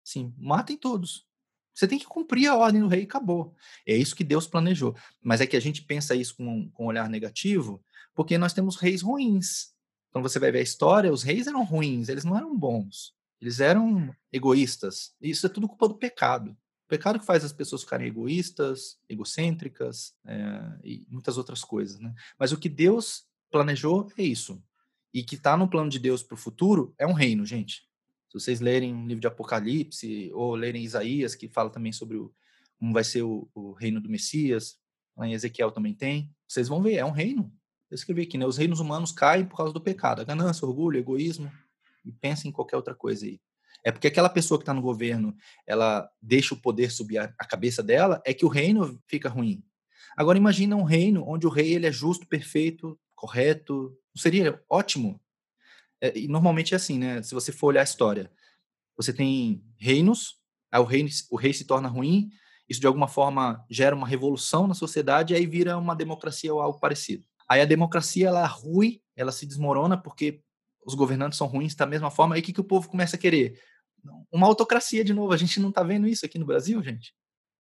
Sim, matem todos. Você tem que cumprir a ordem do rei e acabou. É isso que Deus planejou. Mas é que a gente pensa isso com, com um olhar negativo, porque nós temos reis ruins. Então você vai ver a história, os reis eram ruins, eles não eram bons. Eles eram egoístas. Isso é tudo culpa do pecado. O pecado que faz as pessoas ficarem egoístas, egocêntricas é, e muitas outras coisas. Né? Mas o que Deus planejou é isso. E que está no plano de Deus para o futuro é um reino, gente. Se vocês lerem o livro de Apocalipse ou lerem Isaías, que fala também sobre o, como vai ser o, o reino do Messias, lá em Ezequiel também tem, vocês vão ver, é um reino. Eu escrevi aqui, né? Os reinos humanos caem por causa do pecado, a ganância, orgulho, egoísmo, e pensa em qualquer outra coisa aí. É porque aquela pessoa que está no governo, ela deixa o poder subir a, cabeça dela, é que o reino fica ruim. Agora imagina um reino onde o rei ele é justo, perfeito, correto, seria ótimo é, e normalmente é assim, né? Se você for olhar a história, você tem reinos, aí o rei, o rei se torna ruim, isso de alguma forma gera uma revolução na sociedade, e aí vira uma democracia ou algo parecido. Aí a democracia ela é ruim, ela se desmorona porque os governantes são ruins da mesma forma, aí o que, que o povo começa a querer? Uma autocracia de novo. A gente não está vendo isso aqui no Brasil, gente?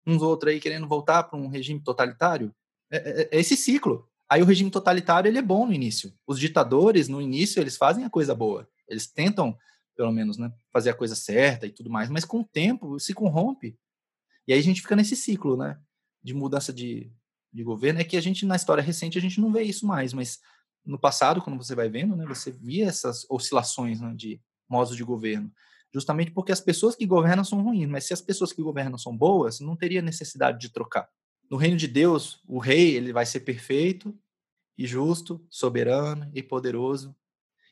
Uns outros aí querendo voltar para um regime totalitário. É, é, é esse ciclo. Aí o regime totalitário ele é bom no início. Os ditadores, no início, eles fazem a coisa boa. Eles tentam, pelo menos, né, fazer a coisa certa e tudo mais, mas com o tempo se corrompe. E aí a gente fica nesse ciclo, né, de mudança de, de governo. É que a gente, na história recente, a gente não vê isso mais, mas no passado, quando você vai vendo, né, você via essas oscilações né, de modos de governo. Justamente porque as pessoas que governam são ruins, mas se as pessoas que governam são boas, não teria necessidade de trocar. No reino de Deus, o rei ele vai ser perfeito e justo, soberano e poderoso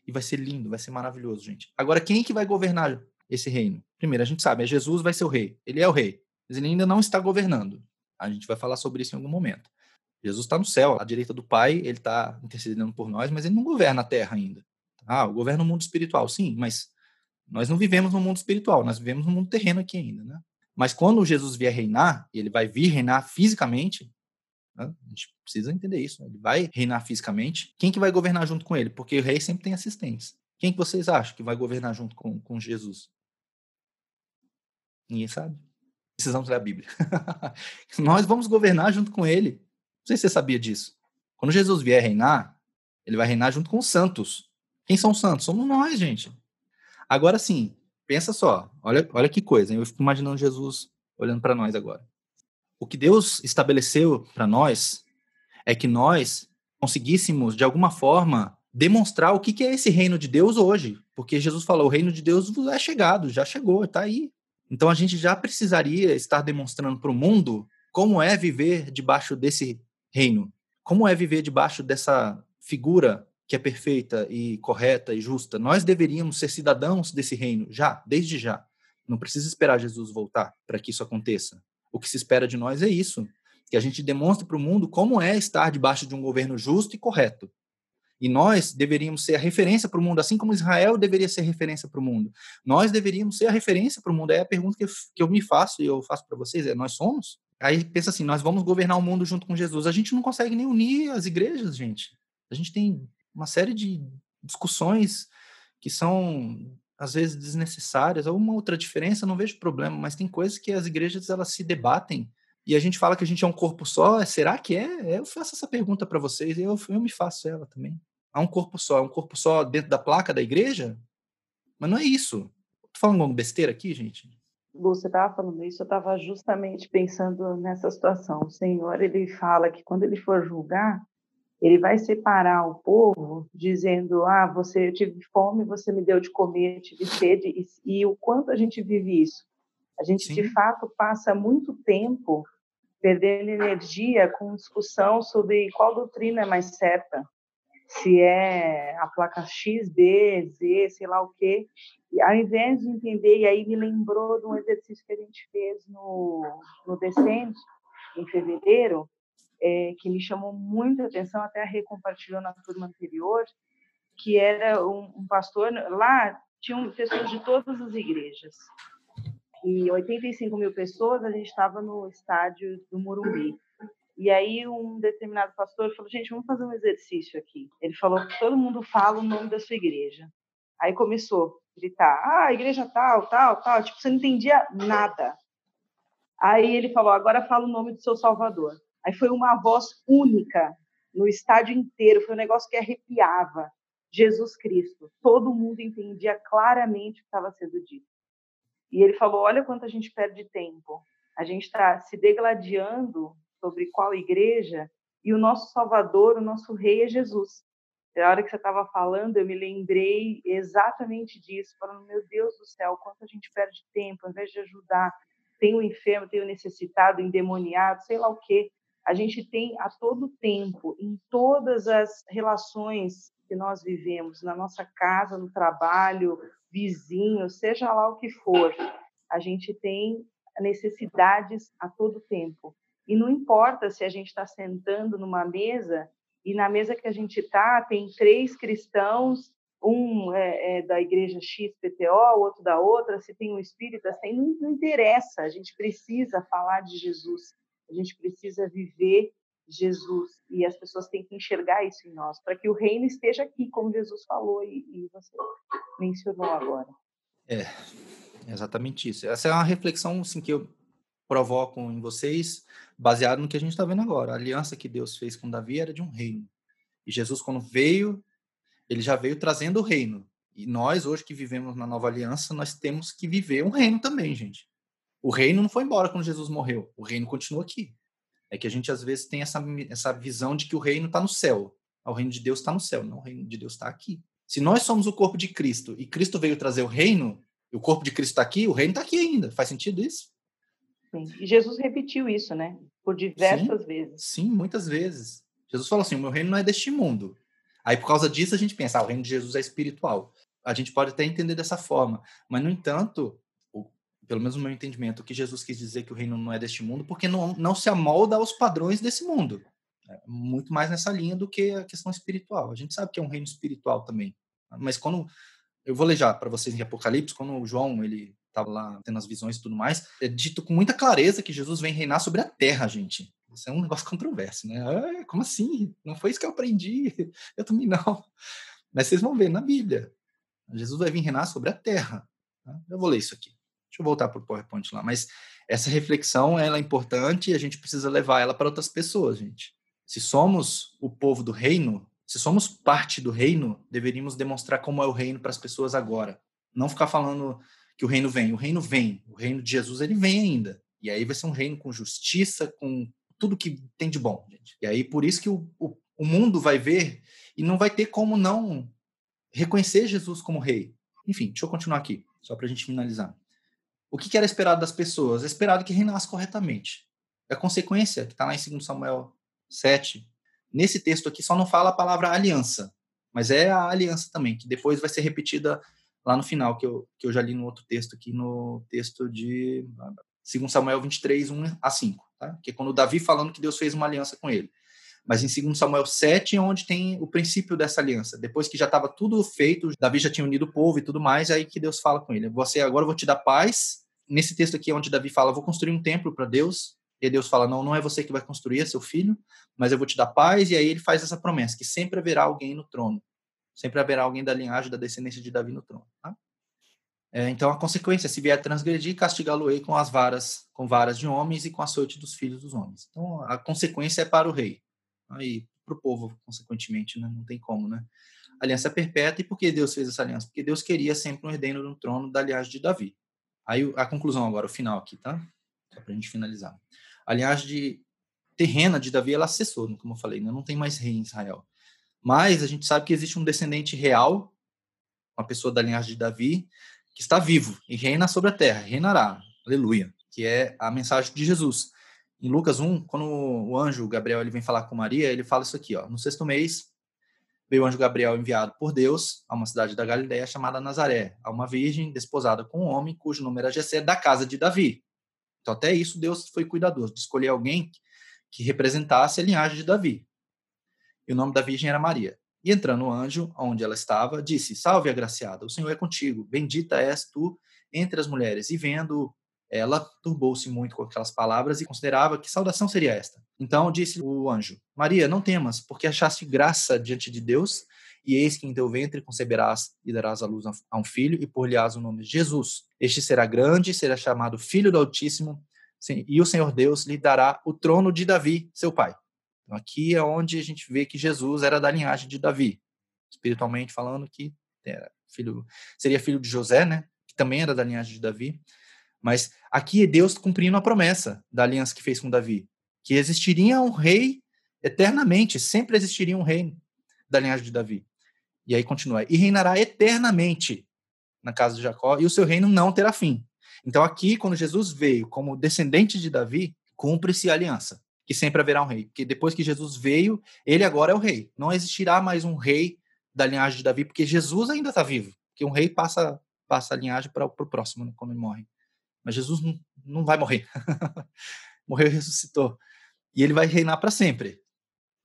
e vai ser lindo, vai ser maravilhoso, gente. Agora quem que vai governar esse reino? Primeiro, a gente sabe, é Jesus vai ser o rei. Ele é o rei, mas ele ainda não está governando. A gente vai falar sobre isso em algum momento. Jesus está no céu, à direita do Pai, ele está intercedendo por nós, mas ele não governa a terra ainda. Ah, o governo no mundo espiritual, sim, mas nós não vivemos no mundo espiritual, nós vivemos no mundo terreno aqui ainda, né? Mas quando Jesus vier reinar, ele vai vir reinar fisicamente, né? a gente precisa entender isso. Ele vai reinar fisicamente. Quem que vai governar junto com ele? Porque o rei sempre tem assistentes. Quem que vocês acham que vai governar junto com, com Jesus? Ninguém sabe. Precisamos ler a Bíblia. (laughs) Nós vamos governar junto com ele. Não sei se você sabia disso. Quando Jesus vier reinar, ele vai reinar junto com os santos. Quem são os santos? Somos nós, gente. Agora sim, Pensa só, olha, olha que coisa. Eu fico imaginando Jesus olhando para nós agora. O que Deus estabeleceu para nós é que nós conseguíssemos, de alguma forma, demonstrar o que é esse reino de Deus hoje. Porque Jesus falou: o reino de Deus é chegado, já chegou, está aí. Então a gente já precisaria estar demonstrando para o mundo como é viver debaixo desse reino, como é viver debaixo dessa figura que é perfeita e correta e justa. Nós deveríamos ser cidadãos desse reino já, desde já. Não precisa esperar Jesus voltar para que isso aconteça. O que se espera de nós é isso, que a gente demonstre para o mundo como é estar debaixo de um governo justo e correto. E nós deveríamos ser a referência para o mundo, assim como Israel deveria ser referência para o mundo. Nós deveríamos ser a referência para o mundo. É a pergunta que eu, que eu me faço e eu faço para vocês: é nós somos? Aí pensa assim: nós vamos governar o mundo junto com Jesus. A gente não consegue nem unir as igrejas, gente. A gente tem uma série de discussões que são às vezes desnecessárias. Alguma outra diferença, não vejo problema, mas tem coisas que as igrejas elas se debatem e a gente fala que a gente é um corpo só. Será que é? Eu faço essa pergunta para vocês e eu, eu me faço ela também. Há um corpo só, é um corpo só dentro da placa da igreja? Mas não é isso. Tô falando alguma besteira aqui, gente? Você estava falando isso, eu estava justamente pensando nessa situação. O Senhor, ele fala que quando ele for julgar, ele vai separar o povo dizendo: Ah, você eu tive fome, você me deu de comer, eu tive sede, e, e o quanto a gente vive isso. A gente, Sim. de fato, passa muito tempo perdendo energia com discussão sobre qual doutrina é mais certa. Se é a placa X, B, Z, sei lá o quê. E ao invés de entender, e aí me lembrou de um exercício que a gente fez no, no Descende, em fevereiro, é, que me chamou muita atenção, até recompartilhou na turma anterior, que era um, um pastor, lá tinham pessoas de todas as igrejas, e 85 mil pessoas, a gente estava no estádio do Morumbi. E aí um determinado pastor falou, gente, vamos fazer um exercício aqui. Ele falou todo mundo fala o nome da sua igreja. Aí começou a gritar, ah, igreja tal, tal, tal. Tipo, você não entendia nada. Aí ele falou, agora fala o nome do seu Salvador. Aí foi uma voz única no estádio inteiro, foi um negócio que arrepiava. Jesus Cristo. Todo mundo entendia claramente o que estava sendo dito. E ele falou, olha quanto a gente perde tempo. A gente está se degladiando sobre qual igreja, e o nosso Salvador, o nosso Rei é Jesus. Na hora que você estava falando, eu me lembrei exatamente disso, falando, meu Deus do céu, quanto a gente perde tempo, ao invés de ajudar, tem o enfermo, tem o necessitado, endemoniado, sei lá o quê. A gente tem a todo tempo, em todas as relações que nós vivemos, na nossa casa, no trabalho, vizinho, seja lá o que for, a gente tem necessidades a todo tempo. E não importa se a gente está sentando numa mesa e na mesa que a gente está tem três cristãos, um é, é da igreja XPTO, outro da outra, se tem um espírita, se tem, não, não interessa. A gente precisa falar de Jesus, a gente precisa viver Jesus e as pessoas têm que enxergar isso em nós para que o reino esteja aqui, como Jesus falou e, e você mencionou agora. É, exatamente isso. Essa é uma reflexão assim, que eu provoco em vocês, baseado no que a gente está vendo agora. A aliança que Deus fez com Davi era de um reino. E Jesus, quando veio, ele já veio trazendo o reino. E nós, hoje que vivemos na nova aliança, nós temos que viver um reino também, gente. O reino não foi embora quando Jesus morreu. O reino continua aqui. É que a gente, às vezes, tem essa, essa visão de que o reino está no céu. O reino de Deus está no céu. Não, o reino de Deus está aqui. Se nós somos o corpo de Cristo e Cristo veio trazer o reino, e o corpo de Cristo está aqui, o reino está aqui ainda. Faz sentido isso? Sim. E Jesus repetiu isso, né? Por diversas sim, vezes. Sim, muitas vezes. Jesus falou assim: o meu reino não é deste mundo. Aí, por causa disso, a gente pensa: ah, o reino de Jesus é espiritual. A gente pode até entender dessa forma. Mas, no entanto, pelo menos no meu entendimento, o que Jesus quis dizer que o reino não é deste mundo, porque não, não se amolda aos padrões desse mundo. É muito mais nessa linha do que a questão espiritual. A gente sabe que é um reino espiritual também. Mas quando. Eu vou ler já para vocês em Apocalipse, quando o João ele estava lá tendo as visões e tudo mais, é dito com muita clareza que Jesus vem reinar sobre a terra, gente. Isso é um (laughs) negócio controverso, né? Ah, como assim? Não foi isso que eu aprendi. (laughs) Eu também não. Mas vocês vão ver na Bíblia. Jesus vai vir reinar sobre a terra. Tá? Eu vou ler isso aqui. Deixa eu voltar para o PowerPoint lá. Mas essa reflexão ela é importante e a gente precisa levar ela para outras pessoas, gente. Se somos o povo do reino, se somos parte do reino, deveríamos demonstrar como é o reino para as pessoas agora. Não ficar falando que o reino vem. O reino vem. O reino de Jesus, ele vem ainda. E aí vai ser um reino com justiça, com tudo que tem de bom, gente. E aí por isso que o, o, o mundo vai ver e não vai ter como não reconhecer Jesus como rei. Enfim, deixa eu continuar aqui, só para a gente finalizar. O que, que era esperado das pessoas? É esperado que reinasse corretamente. É a consequência que está lá em 2 Samuel 7. Nesse texto aqui só não fala a palavra aliança, mas é a aliança também, que depois vai ser repetida lá no final, que eu, que eu já li no outro texto aqui, no texto de 2 Samuel 23, 1 a 5, tá? que é quando Davi falando que Deus fez uma aliança com ele. Mas em 2 Samuel 7 é onde tem o princípio dessa aliança. Depois que já estava tudo feito, Davi já tinha unido o povo e tudo mais, é aí que Deus fala com ele. Você agora eu vou te dar paz. Nesse texto aqui é onde Davi fala, vou construir um templo para Deus. E Deus fala, não, não é você que vai construir, é seu filho, mas eu vou te dar paz. E aí ele faz essa promessa, que sempre haverá alguém no trono. Sempre haverá alguém da linhagem, da descendência de Davi no trono. Tá? É, então, a consequência, se vier transgredir, castigá-lo-ei com as varas, com varas de homens e com a sorte dos filhos dos homens. Então, a consequência é para o rei. Aí, para o povo, consequentemente, né? não tem como, né? Aliança perpétua, e por que Deus fez essa aliança? Porque Deus queria sempre um herdeiro no trono da linhagem de Davi. Aí, a conclusão agora, o final aqui, tá? Só para a gente finalizar. A linhagem de, terrena de Davi, ela cessou, como eu falei, né? não tem mais rei em Israel. Mas a gente sabe que existe um descendente real, uma pessoa da linhagem de Davi, que está vivo e reina sobre a terra, reinará. Aleluia. Que é a mensagem de Jesus. Em Lucas 1, quando o anjo Gabriel ele vem falar com Maria, ele fala isso aqui, ó. No sexto mês, veio o anjo Gabriel enviado por Deus a uma cidade da Galiléia chamada Nazaré, a uma virgem desposada com um homem cujo nome era Jessé, da casa de Davi. Então, até isso, Deus foi cuidadoso de escolher alguém que representasse a linhagem de Davi. E o nome da virgem era Maria. E entrando o anjo, onde ela estava, disse: Salve, agraciada, o Senhor é contigo, bendita és tu entre as mulheres. E vendo ela, turbou-se muito com aquelas palavras e considerava que saudação seria esta. Então disse o anjo: Maria, não temas, porque achaste graça diante de Deus, e eis que em teu ventre conceberás e darás à luz a um filho, e por-lhe-ás o nome de Jesus. Este será grande, será chamado Filho do Altíssimo, e o Senhor Deus lhe dará o trono de Davi, seu pai. Então, aqui é onde a gente vê que Jesus era da linhagem de Davi, espiritualmente falando que era filho, seria filho de José, né? Que também era da linhagem de Davi. Mas aqui é Deus cumprindo a promessa da aliança que fez com Davi, que existiria um rei eternamente, sempre existiria um rei da linhagem de Davi. E aí continua: e reinará eternamente na casa de Jacó, e o seu reino não terá fim. Então aqui, quando Jesus veio como descendente de Davi, cumpre-se a aliança, que sempre haverá um rei. Porque depois que Jesus veio, ele agora é o rei. Não existirá mais um rei da linhagem de Davi, porque Jesus ainda está vivo. Porque um rei passa, passa a linhagem para o próximo, né, quando ele morre. Mas Jesus não, não vai morrer. (laughs) Morreu e ressuscitou. E ele vai reinar para sempre.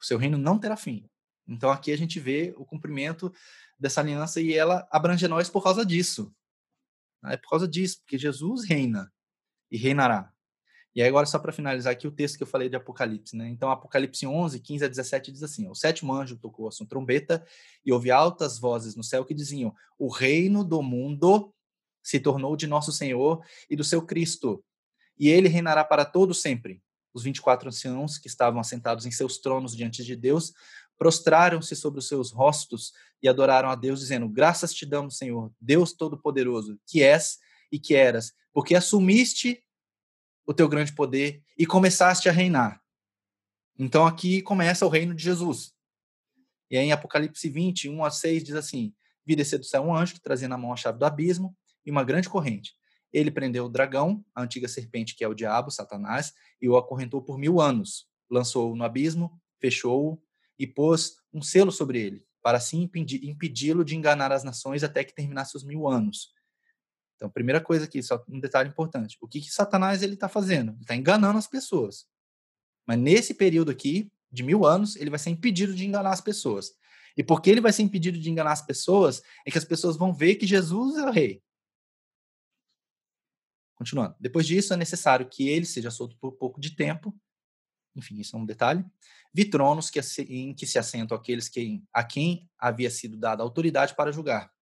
O seu reino não terá fim. Então aqui a gente vê o cumprimento dessa aliança e ela abrange nós por causa disso. É por causa disso, porque Jesus reina e reinará. E aí agora só para finalizar aqui o texto que eu falei de Apocalipse, né? Então Apocalipse 11, 15 a 17 diz assim: O sétimo anjo tocou a sua trombeta e houve altas vozes no céu que diziam: O reino do mundo se tornou de nosso Senhor e do seu Cristo, e ele reinará para todo sempre. Os 24 anciãos que estavam assentados em seus tronos diante de Deus prostraram-se sobre os seus rostos e adoraram a Deus, dizendo: Graças te damos, Senhor, Deus Todo-Poderoso, que és e que eras, porque assumiste o teu grande poder e começaste a reinar. Então aqui começa o reino de Jesus. E aí em Apocalipse 20, 1 a 6 diz assim: Vi descer do céu um anjo que trazia na mão a chave do abismo e uma grande corrente. Ele prendeu o dragão, a antiga serpente que é o diabo, Satanás, e o acorrentou por mil anos. Lançou-o no abismo, fechou-o e pôs um selo sobre ele, para assim impedi-lo de enganar as nações até que terminasse os mil anos. Então, primeira coisa aqui, só um detalhe importante. O que, que Satanás ele está fazendo? Ele está enganando as pessoas. Mas nesse período aqui, de mil anos, ele vai ser impedido de enganar as pessoas. E porque ele vai ser impedido de enganar as pessoas, é que as pessoas vão ver que Jesus é o rei. Continuando. Depois disso, é necessário que ele seja solto por pouco de tempo. Enfim, isso é um detalhe. Vi tronos que, em que se assentam aqueles que, a quem havia sido dada autoridade para julgar.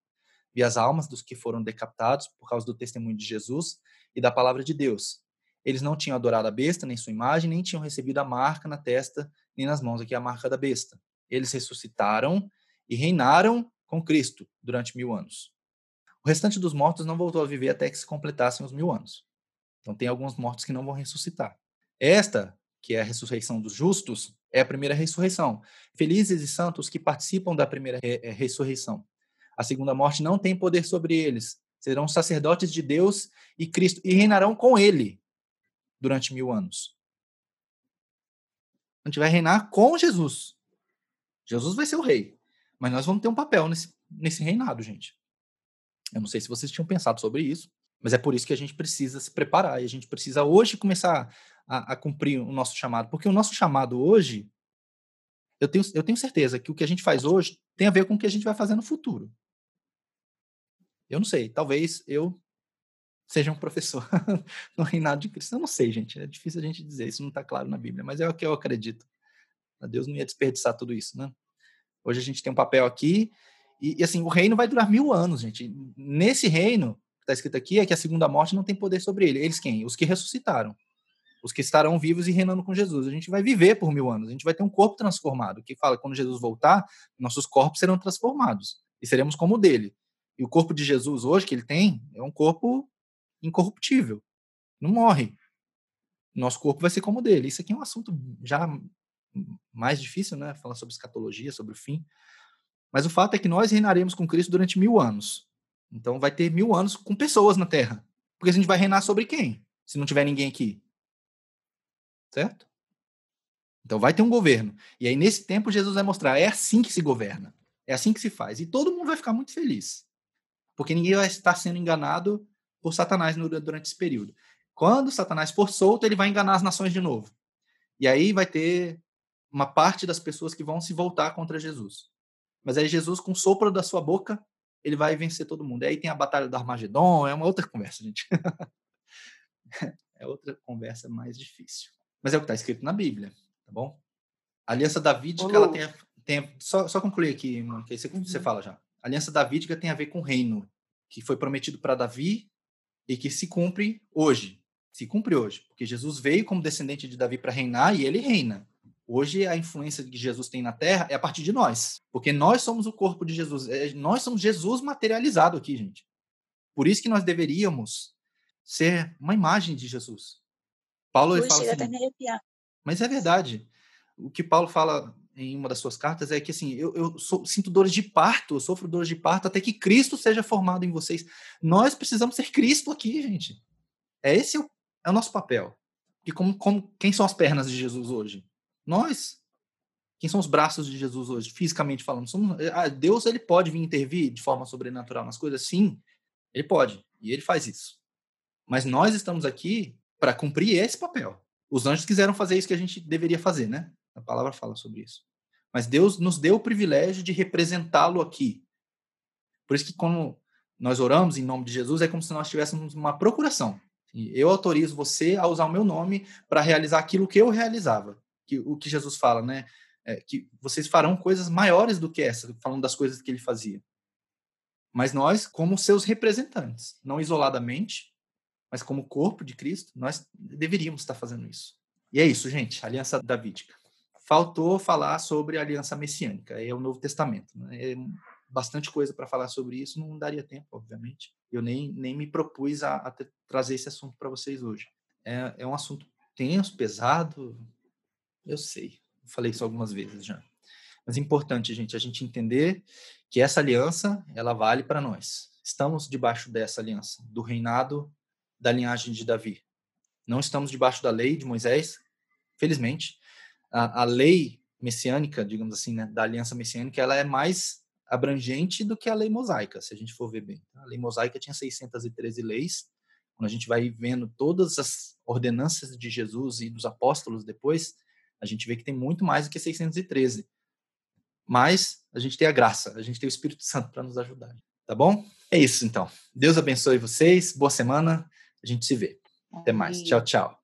Vi as almas dos que foram decapitados por causa do testemunho de Jesus e da palavra de Deus. Eles não tinham adorado a besta, nem sua imagem, nem tinham recebido a marca na testa, nem nas mãos, aqui a marca da besta. Eles ressuscitaram e reinaram com Cristo durante mil anos. O restante dos mortos não voltou a viver até que se completassem os mil anos. Então, tem alguns mortos que não vão ressuscitar. Esta, que é a ressurreição dos justos, é a primeira ressurreição. Felizes e santos que participam da primeira re eh, ressurreição. A segunda morte não tem poder sobre eles. Serão sacerdotes de Deus e Cristo e reinarão com ele durante mil anos. A gente vai reinar com Jesus. Jesus vai ser o rei. Mas nós vamos ter um papel nesse, nesse reinado, gente. Eu não sei se vocês tinham pensado sobre isso, mas é por isso que a gente precisa se preparar e a gente precisa hoje começar a, a cumprir o nosso chamado, porque o nosso chamado hoje, eu tenho, eu tenho certeza que o que a gente faz hoje tem a ver com o que a gente vai fazer no futuro. Eu não sei, talvez eu seja um professor (laughs) no reinado de Cristo. Eu não sei, gente, é difícil a gente dizer, isso não está claro na Bíblia, mas é o que eu acredito. Deus não ia desperdiçar tudo isso, né? Hoje a gente tem um papel aqui e, e, assim, o reino vai durar mil anos, gente. Nesse reino, que está escrito aqui, é que a segunda morte não tem poder sobre ele. Eles quem? Os que ressuscitaram. Os que estarão vivos e reinando com Jesus. A gente vai viver por mil anos. A gente vai ter um corpo transformado. Que fala, quando Jesus voltar, nossos corpos serão transformados. E seremos como o dele. E o corpo de Jesus hoje, que ele tem, é um corpo incorruptível. Não morre. Nosso corpo vai ser como o dele. Isso aqui é um assunto já mais difícil, né? Falar sobre escatologia, sobre o fim. Mas o fato é que nós reinaremos com Cristo durante mil anos. Então vai ter mil anos com pessoas na Terra. Porque a gente vai reinar sobre quem? Se não tiver ninguém aqui. Certo? Então vai ter um governo. E aí, nesse tempo, Jesus vai mostrar: é assim que se governa. É assim que se faz. E todo mundo vai ficar muito feliz. Porque ninguém vai estar sendo enganado por Satanás durante esse período. Quando Satanás for solto, ele vai enganar as nações de novo. E aí vai ter uma parte das pessoas que vão se voltar contra Jesus. Mas aí Jesus, com o sopro da sua boca, ele vai vencer todo mundo. E aí tem a batalha do Armagedon, é uma outra (laughs) conversa, gente. (laughs) é outra conversa mais difícil. Mas é o que está escrito na Bíblia, tá bom? A aliança davídica, ela tem, tem só, só concluir aqui, mano, que aí você, uhum. você fala já. A aliança davídica tem a ver com o reino, que foi prometido para Davi e que se cumpre hoje. Se cumpre hoje, porque Jesus veio como descendente de Davi para reinar e ele reina. Hoje a influência que Jesus tem na Terra é a partir de nós, porque nós somos o corpo de Jesus. É, nós somos Jesus materializado aqui, gente. Por isso que nós deveríamos ser uma imagem de Jesus. Paulo Puxa, fala assim, mas é verdade. O que Paulo fala em uma das suas cartas é que assim, eu, eu sou, sinto dores de parto, eu sofro dores de parto até que Cristo seja formado em vocês. Nós precisamos ser Cristo aqui, gente. É esse o, é o nosso papel. E como, como quem são as pernas de Jesus hoje? Nós. Quem são os braços de Jesus hoje, fisicamente falando? Somos, ah, Deus ele pode vir intervir de forma sobrenatural nas coisas? Sim, ele pode. E ele faz isso. Mas nós estamos aqui para cumprir esse papel. Os anjos quiseram fazer isso que a gente deveria fazer, né? A palavra fala sobre isso. Mas Deus nos deu o privilégio de representá-lo aqui. Por isso que quando nós oramos em nome de Jesus, é como se nós tivéssemos uma procuração. Eu autorizo você a usar o meu nome para realizar aquilo que eu realizava. Que, o que Jesus fala, né? É, que vocês farão coisas maiores do que essa, falando das coisas que ele fazia. Mas nós, como seus representantes, não isoladamente, mas como corpo de Cristo, nós deveríamos estar fazendo isso. E é isso, gente, aliança davídica faltou falar sobre a aliança messiânica, é o Novo Testamento. Né? É bastante coisa para falar sobre isso, não daria tempo, obviamente. Eu nem, nem me propus a, a trazer esse assunto para vocês hoje. É, é um assunto tenso, pesado, eu sei, falei isso algumas vezes já. Mas é importante, gente, a gente entender que essa aliança, ela vale para nós. Estamos debaixo dessa aliança, do reinado da linhagem de Davi. Não estamos debaixo da lei de Moisés, felizmente, a, a lei messiânica, digamos assim, né, da aliança messiânica, ela é mais abrangente do que a lei mosaica, se a gente for ver bem. A lei mosaica tinha 613 leis. Quando a gente vai vendo todas as ordenanças de Jesus e dos apóstolos depois, a gente vê que tem muito mais do que 613. Mas a gente tem a graça, a gente tem o Espírito Santo para nos ajudar. Tá bom? É isso então. Deus abençoe vocês. Boa semana. A gente se vê. Até mais. Tchau, tchau.